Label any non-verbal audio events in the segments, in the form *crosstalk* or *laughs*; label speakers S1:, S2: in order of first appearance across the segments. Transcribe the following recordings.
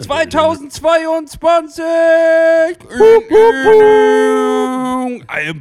S1: 2022!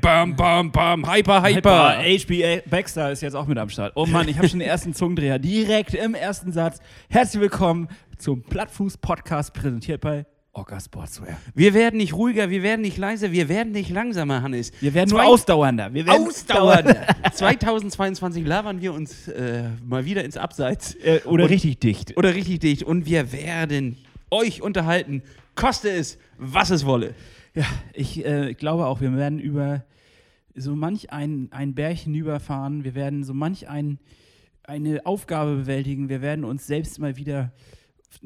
S1: Bam, bam, bam, hyper, hyper.
S2: HB Baxter ist jetzt auch mit am Start. Oh Mann, ich habe schon den ersten Zungendreher direkt im ersten Satz. Herzlich willkommen zum Plattfuß-Podcast, präsentiert bei Orca Sportswear.
S1: Wir werden nicht ruhiger, wir werden nicht leiser, wir werden nicht langsamer, Hannes.
S2: Wir werden
S1: Zwei-
S2: nur ausdauernder. Wir werden
S1: Ausdauernder. 2022 labern wir uns äh, mal wieder ins Abseits.
S2: Äh, oder
S1: Und-
S2: richtig dicht.
S1: Oder richtig dicht. Und wir werden euch unterhalten, koste es, was es wolle.
S2: Ja, ich äh, glaube auch, wir werden über so manch ein, ein Berg hinüberfahren. Wir werden so manch ein, eine Aufgabe bewältigen. Wir werden uns selbst mal wieder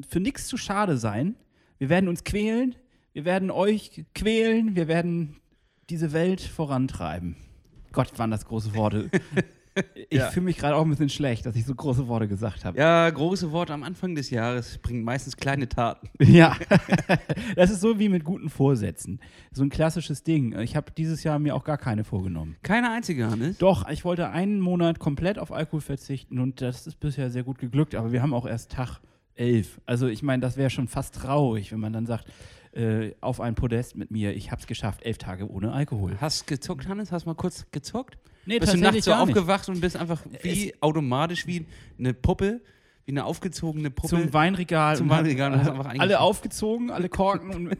S2: für nichts zu schade sein. Wir werden uns quälen. Wir werden euch quälen. Wir werden diese Welt vorantreiben. Gott, waren das große Worte. *laughs* Ich
S1: Ja.
S2: fühle mich gerade auch ein bisschen schlecht, dass ich so große Worte gesagt habe.
S1: Ja, große Worte am Anfang des Jahres bringen meistens kleine Taten. *laughs*
S2: Ja, *laughs* das ist so wie mit guten Vorsätzen. So ein klassisches Ding. Ich habe dieses Jahr mir auch gar keine vorgenommen.
S1: Keine einzige, Hannes.
S2: Doch, ich wollte einen Monat komplett auf Alkohol verzichten und das ist bisher sehr gut geglückt, aber wir haben auch erst Tag 11. Also ich meine, das wäre schon fast traurig, wenn man dann sagt, äh, auf ein Podest mit mir, ich habe es geschafft, elf Tage ohne Alkohol.
S1: Hast gezockt, Hannes? Hast mal kurz gezockt?
S2: Nee,
S1: bist du nachts so
S2: nicht.
S1: aufgewacht und bist einfach wie automatisch wie eine Puppe, wie eine aufgezogene Puppe.
S2: Zum Weinregal.
S1: Zum
S2: und
S1: Weinregal und hast einfach
S2: alle aufgezogen, alle Korken und,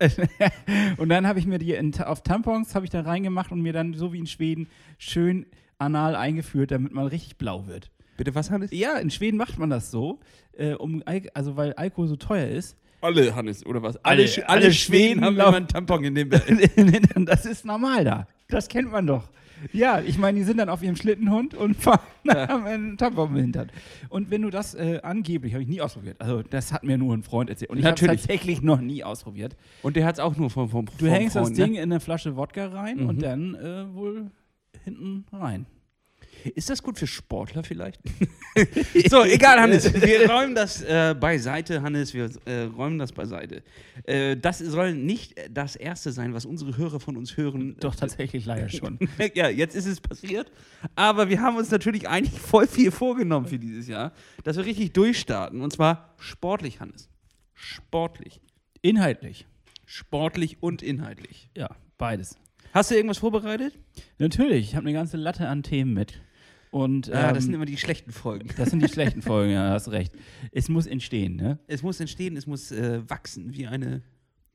S2: *laughs* und dann habe ich mir die in, auf Tampons habe ich da reingemacht und mir dann so wie in Schweden schön anal eingeführt, damit man richtig blau wird.
S1: Bitte was, Hannes?
S2: Ja, in Schweden macht man das so, äh, um, Al- also weil Alkohol so teuer ist.
S1: Alle, Hannes, oder was?
S2: Alle-
S1: Sch-
S2: alle Schweden
S1: haben
S2: laufen-
S1: immer einen Tampon in dem *laughs*
S2: das ist normal da. Das kennt man doch. Ja, ich meine, die sind dann auf ihrem Schlittenhund und *laughs* fahren haben einen Tampon im Hintern. Und wenn du das äh, angeblich, habe ich nie ausprobiert. Also das hat mir nur ein Freund erzählt. Und ich habe tatsächlich noch nie ausprobiert.
S1: Und der hat es auch nur vom, vom
S2: Du
S1: vom
S2: hängst das
S1: Freund,
S2: Ding
S1: Ne?
S2: in eine Flasche Wodka rein
S1: Mhm.
S2: und dann äh, wohl hinten rein.
S1: Ist das gut für Sportler vielleicht? *laughs* so, egal, Hannes. Wir *laughs* räumen das äh, beiseite, Hannes. Wir äh, räumen das beiseite. Äh, das soll nicht das Erste sein, was unsere Hörer von uns hören.
S2: Doch tatsächlich leider *laughs* schon.
S1: ja, jetzt ist es passiert. Aber wir haben uns natürlich eigentlich voll viel vorgenommen für dieses Jahr, dass wir richtig durchstarten. Und zwar sportlich, Hannes. Sportlich.
S2: Inhaltlich.
S1: Sportlich und inhaltlich.
S2: Ja, beides.
S1: Hast du irgendwas vorbereitet?
S2: Natürlich, ich habe eine ganze Latte an Themen mit. Und
S1: Ja, das
S2: ähm,
S1: sind immer die schlechten Folgen.
S2: das sind die *laughs* schlechten Folgen, ja, hast recht. Es muss entstehen, ne?
S1: Es muss entstehen, es muss äh, wachsen wie eine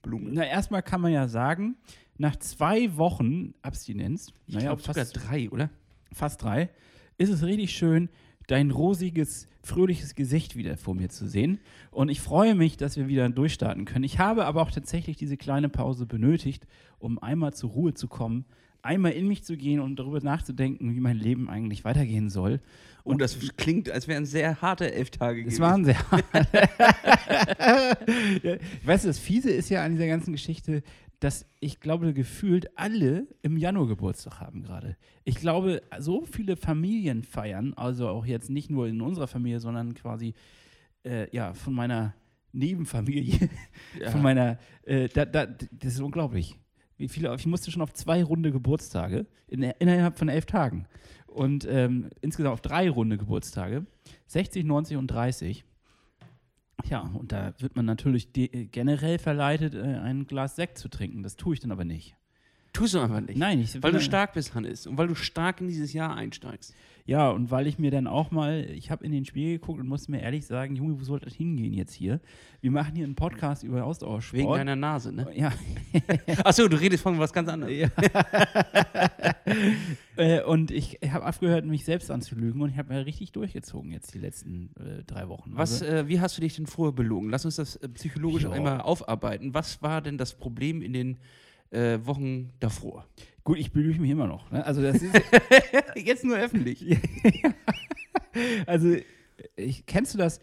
S1: Blume.
S2: Na, erstmal kann man ja sagen, nach zwei Wochen Abstinenz,
S1: Ich
S2: naja,
S1: sogar
S2: fast,
S1: drei, oder?
S2: fast drei, ist es richtig schön, dein rosiges, fröhliches Gesicht wieder vor mir zu sehen. Und ich freue mich, dass wir wieder durchstarten können. Ich habe aber auch tatsächlich diese kleine Pause benötigt, um einmal zur Ruhe zu kommen, einmal in mich zu gehen und darüber nachzudenken, wie mein Leben eigentlich weitergehen soll.
S1: Und das klingt, als wären sehr harte elf Tage
S2: Es
S1: gewesen.
S2: waren sehr. *laughs* *laughs* ja, weißt du, das Fiese ist ja an dieser ganzen Geschichte, dass ich glaube, gefühlt alle im Januar Geburtstag haben gerade. Ich glaube, so viele Familien feiern, also auch jetzt nicht nur in unserer Familie, sondern quasi äh, ja, von meiner Nebenfamilie, *laughs*
S1: Ja.
S2: von meiner, äh, da, da, das ist unglaublich. Wie viele, ich musste schon auf zwei runde Geburtstage in, innerhalb von elf Tagen. Und ähm, insgesamt auf drei runde Geburtstage. 60, 90 und 30. Ja, und da wird man natürlich generell verleitet, äh, ein Glas Sekt zu trinken. Das tue ich dann aber nicht.
S1: Tust du einfach nicht.
S2: Nein, ich
S1: Weil du stark bist, Hannes. Und weil du stark in dieses Jahr einsteigst.
S2: Ja, und weil ich mir dann auch mal, ich habe in den Spiegel geguckt und musste mir ehrlich sagen, Junge, wo soll das hingehen jetzt hier? Wir machen hier einen Podcast über Ausdauersport.
S1: Wegen deiner Nase, ne?
S2: ja, *laughs*
S1: Achso, du redest von was ganz anderem.
S2: Ja. *laughs* äh, und ich habe aufgehört, mich selbst anzulügen und ich habe ja richtig durchgezogen jetzt die letzten äh, drei Wochen.
S1: Was,
S2: Also,
S1: äh, wie hast du dich denn vorher belogen? Lass uns das äh, psychologisch
S2: Ja.
S1: einmal aufarbeiten. Was war denn das Problem in den äh, Wochen davor?
S2: gut, ich belüge mich immer noch. Ne? Also das ist, *laughs*
S1: Jetzt nur öffentlich. *laughs*
S2: also ich, kennst du das,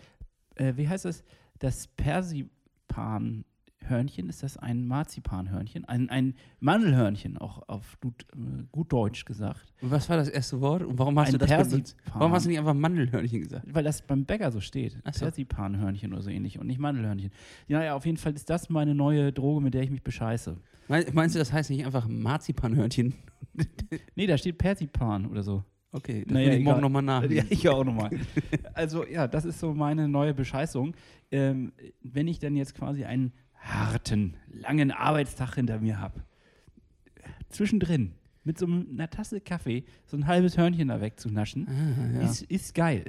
S2: äh, wie heißt das, das Persipan-Hörnchen? Ist das ein Marzipanhörnchen? Ein, ein Mandelhörnchen, auch auf gut, äh, gut Deutsch gesagt.
S1: Und was war das erste Wort? Und warum hast
S2: Ein
S1: du das benutzt?
S2: Persipan.
S1: Warum hast du nicht einfach Mandelhörnchen gesagt?
S2: Weil das beim Bäcker so steht.
S1: Ach so.
S2: Persipanhörnchen oder so ähnlich und nicht Mandelhörnchen. Ja, ja, auf jeden Fall ist das meine neue Droge, mit der ich mich bescheiße.
S1: Mein- Meinst du, das heißt nicht einfach Marzipanhörnchen? *laughs*
S2: Nee, da steht Persipan oder so.
S1: Okay,
S2: das naja,
S1: ich morgen nochmal nach.
S2: Ja, ich auch nochmal. *laughs* also ja, das ist so meine neue Bescheißung. Ähm, wenn ich dann jetzt quasi einen harten, langen Arbeitstag hinter mir habe, zwischendrin mit so einer Tasse Kaffee so ein halbes Hörnchen da wegzunaschen, ah, ja. ist, ist geil.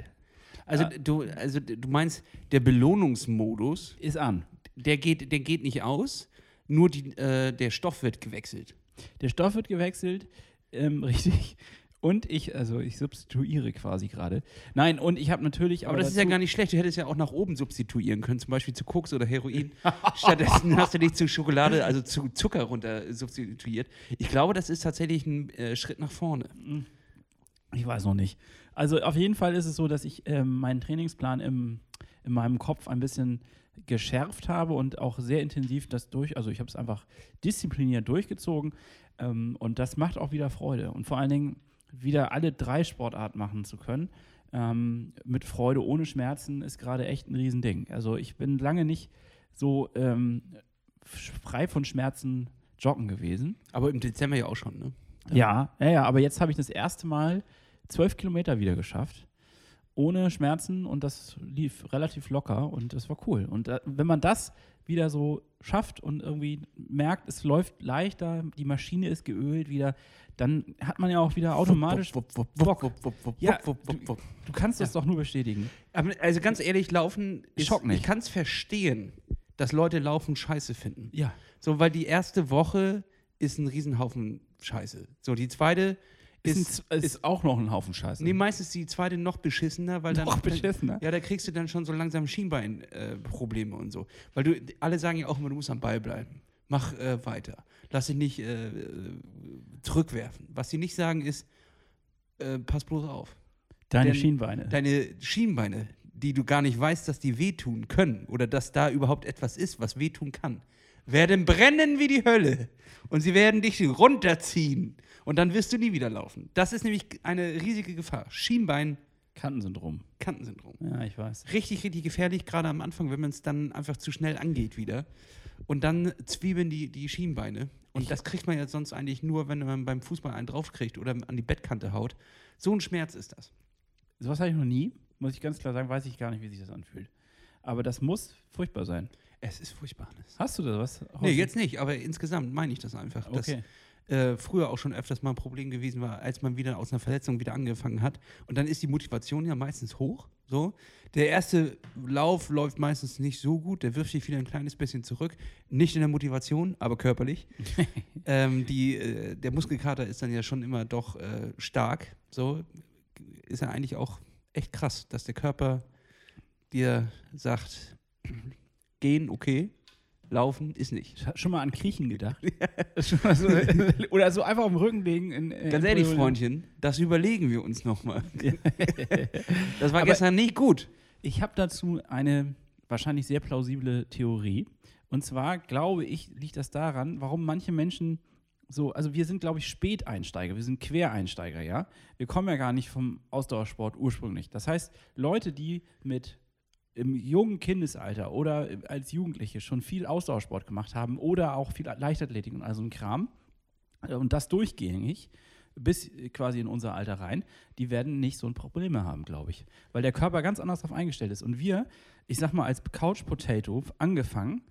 S1: Also, äh, du, also du meinst, der Belohnungsmodus
S2: ist an.
S1: Der geht, der geht nicht aus, nur die, äh, der Stoff wird gewechselt.
S2: Der Stoff wird gewechselt, ähm, *laughs* richtig. Und ich, also ich substituiere quasi gerade. Nein, und ich habe natürlich.
S1: Aber, aber das ist ja gar nicht schlecht. Du hättest ja auch nach oben substituieren können, zum Beispiel zu Koks oder Heroin. *laughs* Stattdessen hast du dich zu Schokolade, also zu Zucker runter substituiert. Ich glaube, das ist tatsächlich ein äh, Schritt nach vorne. Hm.
S2: Ich weiß noch nicht. Also auf jeden Fall ist es so, dass ich ähm, meinen Trainingsplan im, in meinem Kopf ein bisschen geschärft habe und auch sehr intensiv das durch, also ich habe es einfach diszipliniert durchgezogen ähm, und das macht auch wieder Freude. Und vor allen Dingen wieder alle drei Sportarten machen zu können, ähm, mit Freude, ohne Schmerzen, ist gerade echt ein Riesending. Also ich bin lange nicht so ähm, frei von Schmerzen joggen gewesen.
S1: Aber im Dezember ja auch schon, ne?
S2: Ja, ja, ja, aber jetzt habe ich das erste Mal zwölf Kilometer wieder geschafft. Ohne Schmerzen und das lief relativ locker und das war cool. Und äh, wenn man das wieder so schafft und irgendwie merkt, es läuft leichter, die Maschine ist geölt wieder, dann hat man ja auch wieder automatisch Bock. Ja, du, du kannst das ja. doch nur bestätigen.
S1: also ganz ehrlich, Laufen ist, Schock nicht. Ich kann es verstehen, dass Leute Laufen scheiße finden.
S2: Ja.
S1: So, weil die erste Woche ist ein Riesenhaufen Scheiße. So, die zweite ist,
S2: ist, ist, auch noch ein Haufen Scheiße.
S1: Nee, meistens die zweite noch beschissener, weil dann.
S2: Noch beschissener?
S1: Ja, da kriegst du dann schon so langsam Schienbeinprobleme äh, und so. Weil du, alle sagen ja auch immer, du musst am Ball bleiben. Mach äh, weiter. Lass dich nicht äh, zurückwerfen. Was sie nicht sagen ist, äh, pass bloß auf.
S2: Deine Denn Schienbeine.
S1: Deine Schienbeine, die du gar nicht weißt, dass die wehtun können oder dass da überhaupt etwas ist, was wehtun kann, werden brennen wie die Hölle. Und sie werden dich runterziehen. Und dann wirst du nie wieder laufen. Das ist nämlich eine riesige Gefahr. Schienbein.
S2: Kantensyndrom.
S1: Kantensyndrom.
S2: Ja, ich weiß.
S1: Richtig, richtig gefährlich, gerade am Anfang, wenn man es dann einfach zu schnell angeht wieder. Und dann zwiebeln die, die Schienbeine. Und ich das kriegt man ja sonst eigentlich nur, wenn man beim Fußball einen draufkriegt oder an die Bettkante haut. So ein Schmerz ist das.
S2: Sowas hatte ich noch nie. Muss ich ganz klar sagen, weiß ich gar nicht, wie sich das anfühlt. Aber das muss furchtbar sein.
S1: Es ist furchtbar.
S2: Hast du da was?
S1: Nee, jetzt nicht, aber insgesamt meine ich das einfach. Okay. Dass, äh, früher auch schon öfters mal ein Problem gewesen war, als man wieder aus einer Verletzung wieder angefangen hat. Und dann ist die Motivation ja meistens hoch. So. Der erste Lauf läuft meistens nicht so gut, der wirft sich wieder ein kleines bisschen zurück. Nicht in der Motivation, aber körperlich. *laughs* ähm, die, äh, der Muskelkater ist dann ja schon immer doch äh, stark. So ist ja eigentlich auch echt krass, dass der Körper dir sagt, gehen, okay. Laufen ist nicht.
S2: Schon mal an Kriechen gedacht? *laughs* *laughs* so, oder so einfach auf dem Rücken legen. In,
S1: in Ganz ehrlich, Freundchen, das überlegen wir uns nochmal. *laughs* das war Aber gestern nicht gut.
S2: Ich habe dazu eine wahrscheinlich sehr plausible Theorie. Und zwar glaube ich, liegt das daran, warum manche Menschen so, also wir sind, glaube ich, Späteinsteiger, wir sind Quereinsteiger, ja. Wir kommen ja gar nicht vom Ausdauersport ursprünglich. Das heißt, Leute, die mit im jungen Kindesalter oder als Jugendliche schon viel Ausdauersport gemacht haben oder auch viel Leichtathletik und all so ein Kram äh, und das durchgängig bis quasi in unser Alter rein, die werden nicht so ein Problem mehr haben, glaube ich. Weil der Körper ganz anders darauf eingestellt ist. Und wir, ich sag mal, als Couch Potato angefangen,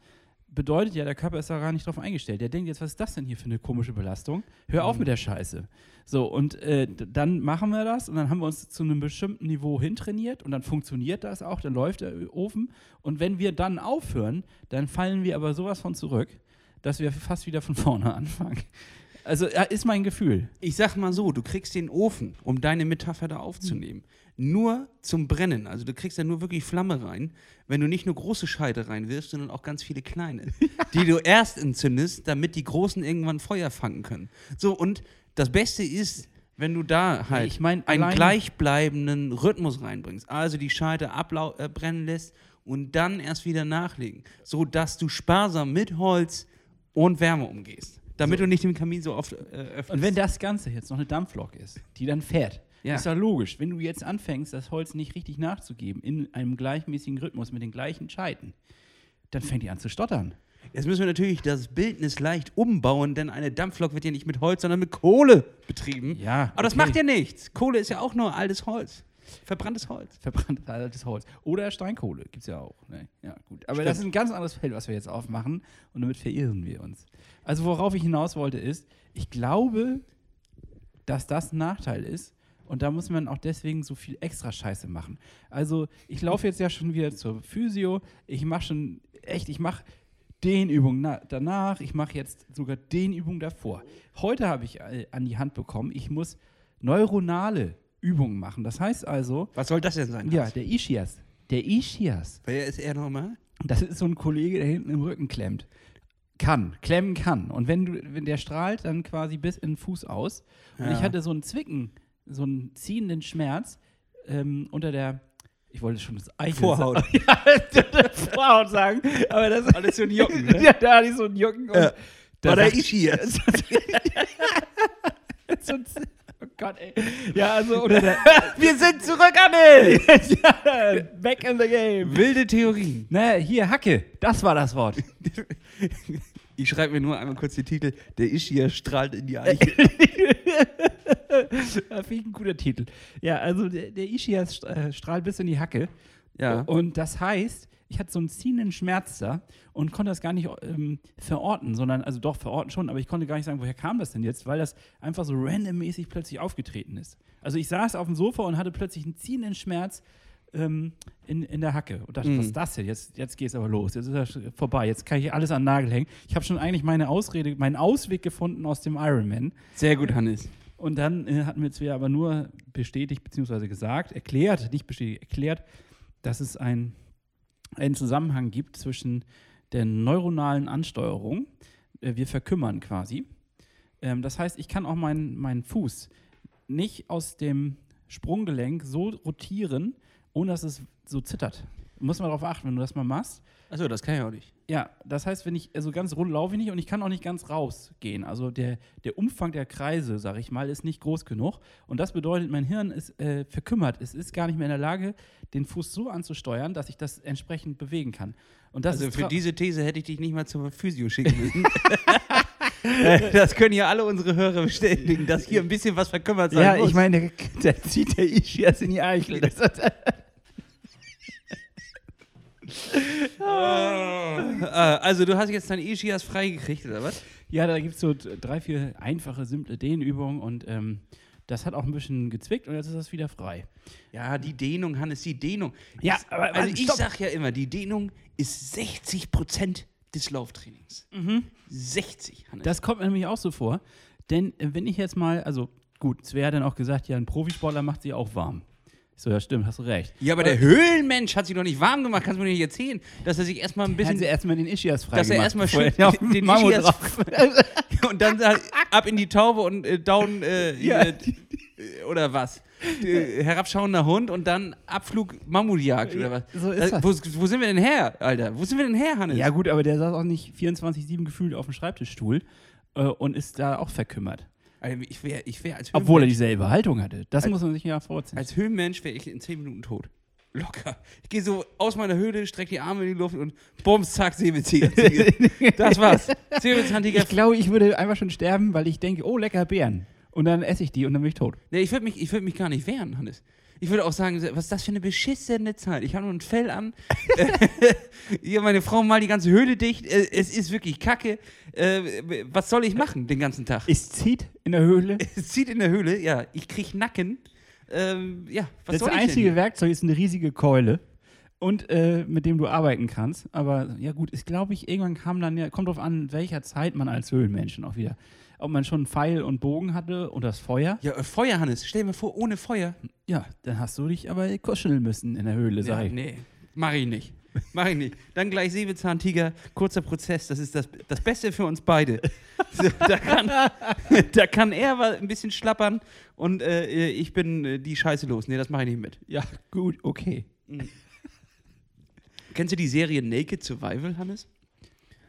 S2: bedeutet ja, der Körper ist da gar nicht drauf eingestellt. Der denkt jetzt, was ist das denn hier für eine komische Belastung? Hör auf mhm. mit der Scheiße. So, und äh, dann machen wir das und dann haben wir uns zu einem bestimmten Niveau hintrainiert und dann funktioniert das auch, dann läuft der Ofen. Und wenn wir dann aufhören, dann fallen wir aber sowas von zurück, dass wir fast wieder von *laughs* vorne anfangen. Also ist mein Gefühl.
S1: Ich sag mal so, du kriegst den Ofen, um deine Metapher da aufzunehmen, nur zum Brennen. Also du kriegst da nur wirklich Flamme rein, wenn du nicht nur große Scheide reinwirfst, sondern auch ganz viele kleine, *laughs* die du erst entzündest, damit die großen irgendwann Feuer fangen können. So, und das Beste ist, wenn du da halt
S2: ich mein,
S1: einen gleichbleibenden Rhythmus reinbringst, also die Scheide abbrennen äh, lässt und dann erst wieder nachlegen, sodass du sparsam mit Holz und Wärme umgehst. Damit so. du nicht den Kamin so oft äh, öffnest.
S2: Und wenn das Ganze jetzt noch eine Dampflok ist, die dann fährt, ja. ist ja logisch. Wenn du jetzt anfängst, das Holz nicht richtig nachzugeben, in einem gleichmäßigen Rhythmus mit den gleichen Scheiten, dann fängt die an zu stottern.
S1: Jetzt müssen wir natürlich das Bildnis leicht umbauen, denn eine Dampflok wird ja nicht mit Holz, sondern mit Kohle betrieben.
S2: Ja,
S1: Aber das
S2: okay.
S1: macht ja nichts. Kohle ist ja auch nur altes Holz. Verbranntes Holz.
S2: Verbranntes Holz. Oder Steinkohle, gibt es ja auch. Ne? Ja, gut. Aber
S1: Stimmt.
S2: das ist ein ganz anderes Feld, was wir jetzt aufmachen. Und damit verirren wir uns. Also, worauf ich hinaus wollte, ist, ich glaube, dass das ein Nachteil ist. Und da muss man auch deswegen so viel extra Scheiße machen. Also, ich laufe jetzt ja schon wieder zur Physio. Ich mache schon, echt, ich mache Dehnübungen na- danach. Ich mache jetzt sogar Dehnübungen davor. Heute habe ich äh, an die Hand bekommen, ich muss neuronale Übungen machen. Das heißt also,
S1: Was soll das denn sein?
S2: ja, der Ischias. Der Ischias.
S1: Wer ist er nochmal?
S2: Das ist so ein Kollege, der hinten im Rücken klemmt. Kann, klemmen kann. Und wenn du, wenn der strahlt, dann quasi bis in den Fuß aus. Und
S1: Ja.
S2: ich hatte so einen Zwicken, so einen ziehenden Schmerz ähm, unter der, ich wollte schon das Eichel
S1: Vorhaut.
S2: sagen. *laughs* ja, Vorhaut sagen. Aber das ist
S1: Alles so ein Jucken, ne? *laughs*
S2: ja, da hatte ich so einen Jucken. Und
S1: Ja. War der Ischias. *laughs*
S2: so ein Oh Gott, ey. Ja, also, oder der, *laughs*
S1: Wir sind zurück, Anne! *laughs*
S2: ja, back in the game.
S1: Wilde Theorien.
S2: Na, hier, Hacke. Das war das Wort. *laughs*
S1: Ich schreibe mir nur einmal kurz den Titel. Der Ischias strahlt in die Eiche.
S2: Das finde ich ein guter Titel. Ja, also der, der Ischias st- äh, strahlt bis in die Hacke.
S1: Ja.
S2: Und das heißt, ich hatte so einen ziehenden Schmerz da und konnte das gar nicht ähm, verorten, sondern, also doch verorten schon, aber ich konnte gar nicht sagen, woher kam das denn jetzt, weil das einfach so randommäßig plötzlich aufgetreten ist. Also ich saß auf dem Sofa und hatte plötzlich einen ziehenden Schmerz ähm, in, in der Hacke und dachte,
S1: Mhm.
S2: was ist das denn? Jetzt, jetzt geht es aber los, jetzt ist das vorbei, jetzt kann ich alles an den Nagel hängen. Ich habe schon eigentlich meine Ausrede, meinen Ausweg gefunden aus dem Ironman.
S1: Sehr gut, Hannes.
S2: Und dann äh, hatten wir zwar aber nur bestätigt bzw. gesagt, erklärt, nicht bestätigt, erklärt, dass es ein, einen Zusammenhang gibt zwischen der neuronalen Ansteuerung. Äh, wir verkümmern quasi. Ähm, das heißt, ich kann auch meinen meinen Fuß nicht aus dem Sprunggelenk so rotieren, ohne dass es so zittert. Muss man darauf achten, wenn du das mal machst.
S1: Achso, das kann ich auch nicht.
S2: Ja, das heißt, wenn ich, also ganz rund laufe ich nicht und ich kann auch nicht ganz rausgehen. Also der, der Umfang der Kreise, sag ich mal, ist nicht groß genug. Und das bedeutet, mein Hirn ist äh, verkümmert. Es ist gar nicht mehr in der Lage, den Fuß so anzusteuern, dass ich das entsprechend bewegen kann. Und das
S1: Also für diese These hätte ich dich nicht mal zur Physio schicken müssen. *laughs* Das können ja alle unsere Hörer bestätigen, dass hier ein bisschen was verkümmert sein
S2: Ja,
S1: muss.
S2: ich meine, der, der zieht der Ischias in die Eichel. *laughs* Das,
S1: Äh, also du hast jetzt dein Ischias freigekriegt, oder was?
S2: ja, da gibt es so drei, vier einfache, simple Dehnübungen und ähm, das hat auch ein bisschen gezwickt und jetzt ist das wieder frei.
S1: Ja, die Dehnung, Hannes, die Dehnung.
S2: Ja,
S1: Ist-
S2: aber-
S1: also ich
S2: stopp.
S1: sag ja immer, die Dehnung ist 60 Prozent des Lauftrainings. 60, Hannes.
S2: Das kommt mir nämlich auch so vor. Denn äh, wenn ich jetzt mal, also gut, Svea hat dann auch gesagt, ja, ein Profisportler macht sie auch warm. Ich so, ja, stimmt, hast du recht.
S1: ja, aber der Höhlenmensch hat sich doch nicht warm gemacht, kannst du mir nicht erzählen, dass er sich erstmal ein
S2: Bisschen
S1: bisschen
S2: erstmal den Ischias frei
S1: dass er erstmal schön
S2: den
S1: den
S2: Mammut
S1: Ischias
S2: drauf. *laughs*
S1: und dann halt ab in die Taube und äh, down äh, *laughs*
S2: Ja.
S1: äh, oder was? Äh, herabschauender Hund und dann Abflug Mammutjagd oder was?
S2: So ist
S1: Äh, wo, wo sind wir denn her, Alter? Wo sind wir denn her, Hannes?
S2: Ja, gut, aber der saß auch nicht 24-7 gefühlt auf dem Schreibtischstuhl äh, und ist da auch verkümmert.
S1: Alter, ich wäre ich wär als
S2: Obwohl er dieselbe Haltung hatte. Das muss man sich ja vorziehen.
S1: als Höhlenmensch wäre ich in 10 Minuten tot. Locker. Ich gehe so aus meiner Höhle, strecke die Arme in die Luft und bums, zack, Säbelzahntiger. *laughs* das war's. Säbelzahntiger.
S2: ich glaube, ich würde einfach schon sterben, weil ich denke, oh, lecker Beeren. Und dann esse ich die und dann bin ich tot.
S1: Nee, ich würde mich, ich würd mich gar nicht wehren, Hannes. Ich würde auch sagen, was ist das für eine beschissene Zeit? Ich habe nur ein Fell an. *laughs* *laughs* Hier, meine Frau mal die ganze Höhle dicht. Äh, Es ist wirklich kacke. Äh, Was soll ich machen den ganzen Tag?
S2: Es zieht in der Höhle. *laughs*
S1: Es zieht in der Höhle, ja. Ich krieg Nacken. Ähm, ja, was
S2: das
S1: soll ich
S2: einzige
S1: denn?
S2: Werkzeug ist eine riesige Keule. Und äh, mit dem du arbeiten kannst. Aber ja gut, ist glaube ich, irgendwann kam dann ja, kommt drauf an, welcher Zeit man als Höhlenmenschen auch wieder. Ob man schon Pfeil und Bogen hatte und das Feuer.
S1: Ja, äh, Feuer, Hannes. Stell dir mal vor, ohne Feuer.
S2: Ja, dann hast du dich aber kuscheln müssen in der Höhle, sag
S1: Ja,
S2: ich.
S1: nee, mach ich nicht. Mach ich nicht. Dann gleich Säbelzahntiger, kurzer Prozess. Das ist das, das Beste für uns beide. *laughs* So, da, kann, *laughs* da kann er ein bisschen schlappern und äh, ich bin äh, die Scheiße los. Nee, das mache ich nicht mit.
S2: Ja, gut, okay.
S1: Kennst du die Serie Naked Survival, Hannes?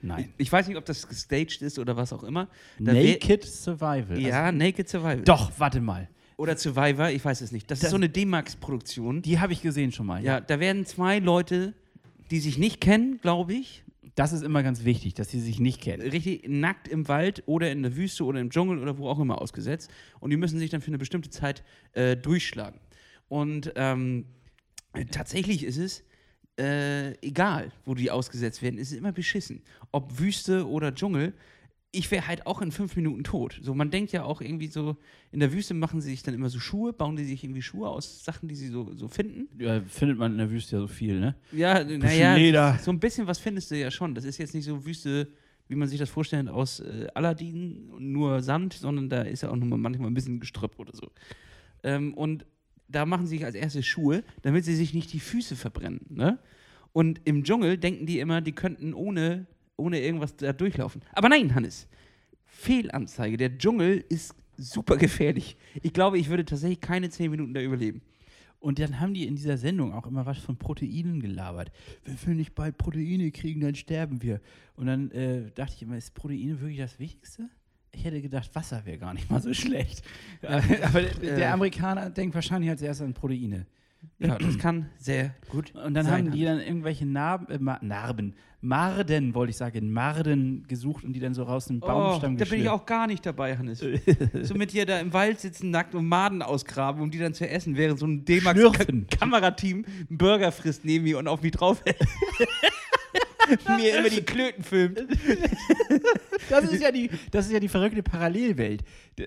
S2: Nein.
S1: Ich weiß nicht, ob das gestaged ist oder was auch immer. Da
S2: Naked Survival.
S1: Ja, Naked Survival.
S2: Also, doch, warte mal.
S1: Oder Survivor, ich weiß es nicht. Das,
S2: Das-
S1: ist so eine D-Max-Produktion.
S2: Die habe ich gesehen schon mal.
S1: Ja, da werden zwei Leute, die sich nicht kennen, glaube ich,
S2: Das ist immer ganz wichtig, dass sie sich nicht kennen.
S1: richtig nackt im Wald oder in der Wüste oder im Dschungel oder wo auch immer ausgesetzt. Und die müssen sich dann für eine bestimmte Zeit äh, durchschlagen. Und ähm, tatsächlich ist es äh, egal, wo die ausgesetzt werden, es ist immer beschissen. Ob Wüste oder Dschungel, ich wäre halt auch in fünf Minuten tot. So, man denkt ja auch irgendwie so, in der Wüste machen sie sich dann immer so Schuhe, bauen die sich irgendwie Schuhe aus Sachen, die sie so, so finden.
S2: Ja, findet man in der Wüste ja so viel, ne?
S1: Ja, naja, so ein bisschen was findest du ja schon. Das ist jetzt nicht so Wüste, wie man sich das vorstellt, aus äh, Aladdin, nur Sand, sondern da ist ja auch noch mal manchmal ein bisschen Gestrüpp oder so. Ähm, und da machen sie sich als erstes Schuhe, damit sie sich nicht die Füße verbrennen. Ne? Und im Dschungel denken die immer, die könnten ohne, ohne irgendwas da durchlaufen. Aber nein, Hannes, Fehlanzeige. Der Dschungel ist super gefährlich. Ich glaube, ich würde tatsächlich keine zehn Minuten da überleben.
S2: Und dann haben die in dieser Sendung auch immer was von Proteinen gelabert. Wenn wir nicht bald Proteine kriegen, dann sterben wir. Und dann äh, dachte ich immer, ist Proteine wirklich das Wichtigste? Ich hätte gedacht, Wasser wäre gar nicht mal so schlecht. Aber der, Amerikaner denkt wahrscheinlich als erstes an Proteine.
S1: Ja, das kann sehr gut.
S2: Und dann haben die dann irgendwelche Narben, äh, Narben, Marden, wollte ich sagen, Marden gesucht und die dann so raus
S1: Oh,
S2: Baumstamm
S1: da bin ich auch gar nicht dabei, Hannes. *laughs* so mit dir da im Wald sitzen, nackt und Maden ausgraben, um die dann zu essen, während so ein. D-Max-Kamerateam einen Burger frisst neben mir und auf mich drauf *laughs* *laughs* mir immer die Klöten filmt. *laughs*
S2: Das ist ja die, das ist ja die verrückte Parallelwelt.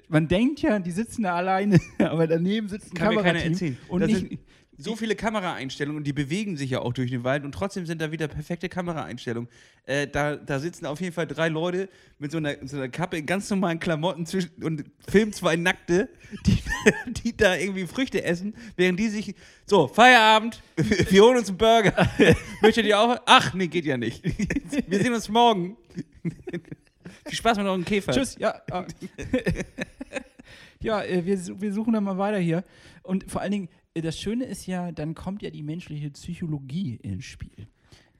S2: Man denkt ja, die sitzen da alleine, *laughs* aber daneben sitzt ein
S1: Kann mir keiner
S2: Kamerateam.
S1: erzählen.
S2: Und
S1: Das
S2: nicht,
S1: so viele Kameraeinstellungen und die bewegen sich ja auch durch den Wald und trotzdem sind da wieder perfekte Kameraeinstellungen. Äh, da, da sitzen auf jeden Fall drei Leute mit so einer, so einer Kappe in ganz normalen Klamotten zwischen, und filmen zwei Nackte, die, *laughs* die da irgendwie Früchte essen, während die sich. So, Feierabend, *laughs* wir holen uns einen Burger. *laughs* Möchtet ihr auch? Ach, nee, geht ja nicht. Wir sehen uns morgen. Viel Spaß mit euren Käfer.
S2: Tschüss, ja. ah. ja, äh, wir, wir suchen dann mal weiter hier. Und vor allen Dingen, das Schöne ist ja, dann kommt ja die menschliche Psychologie ins Spiel.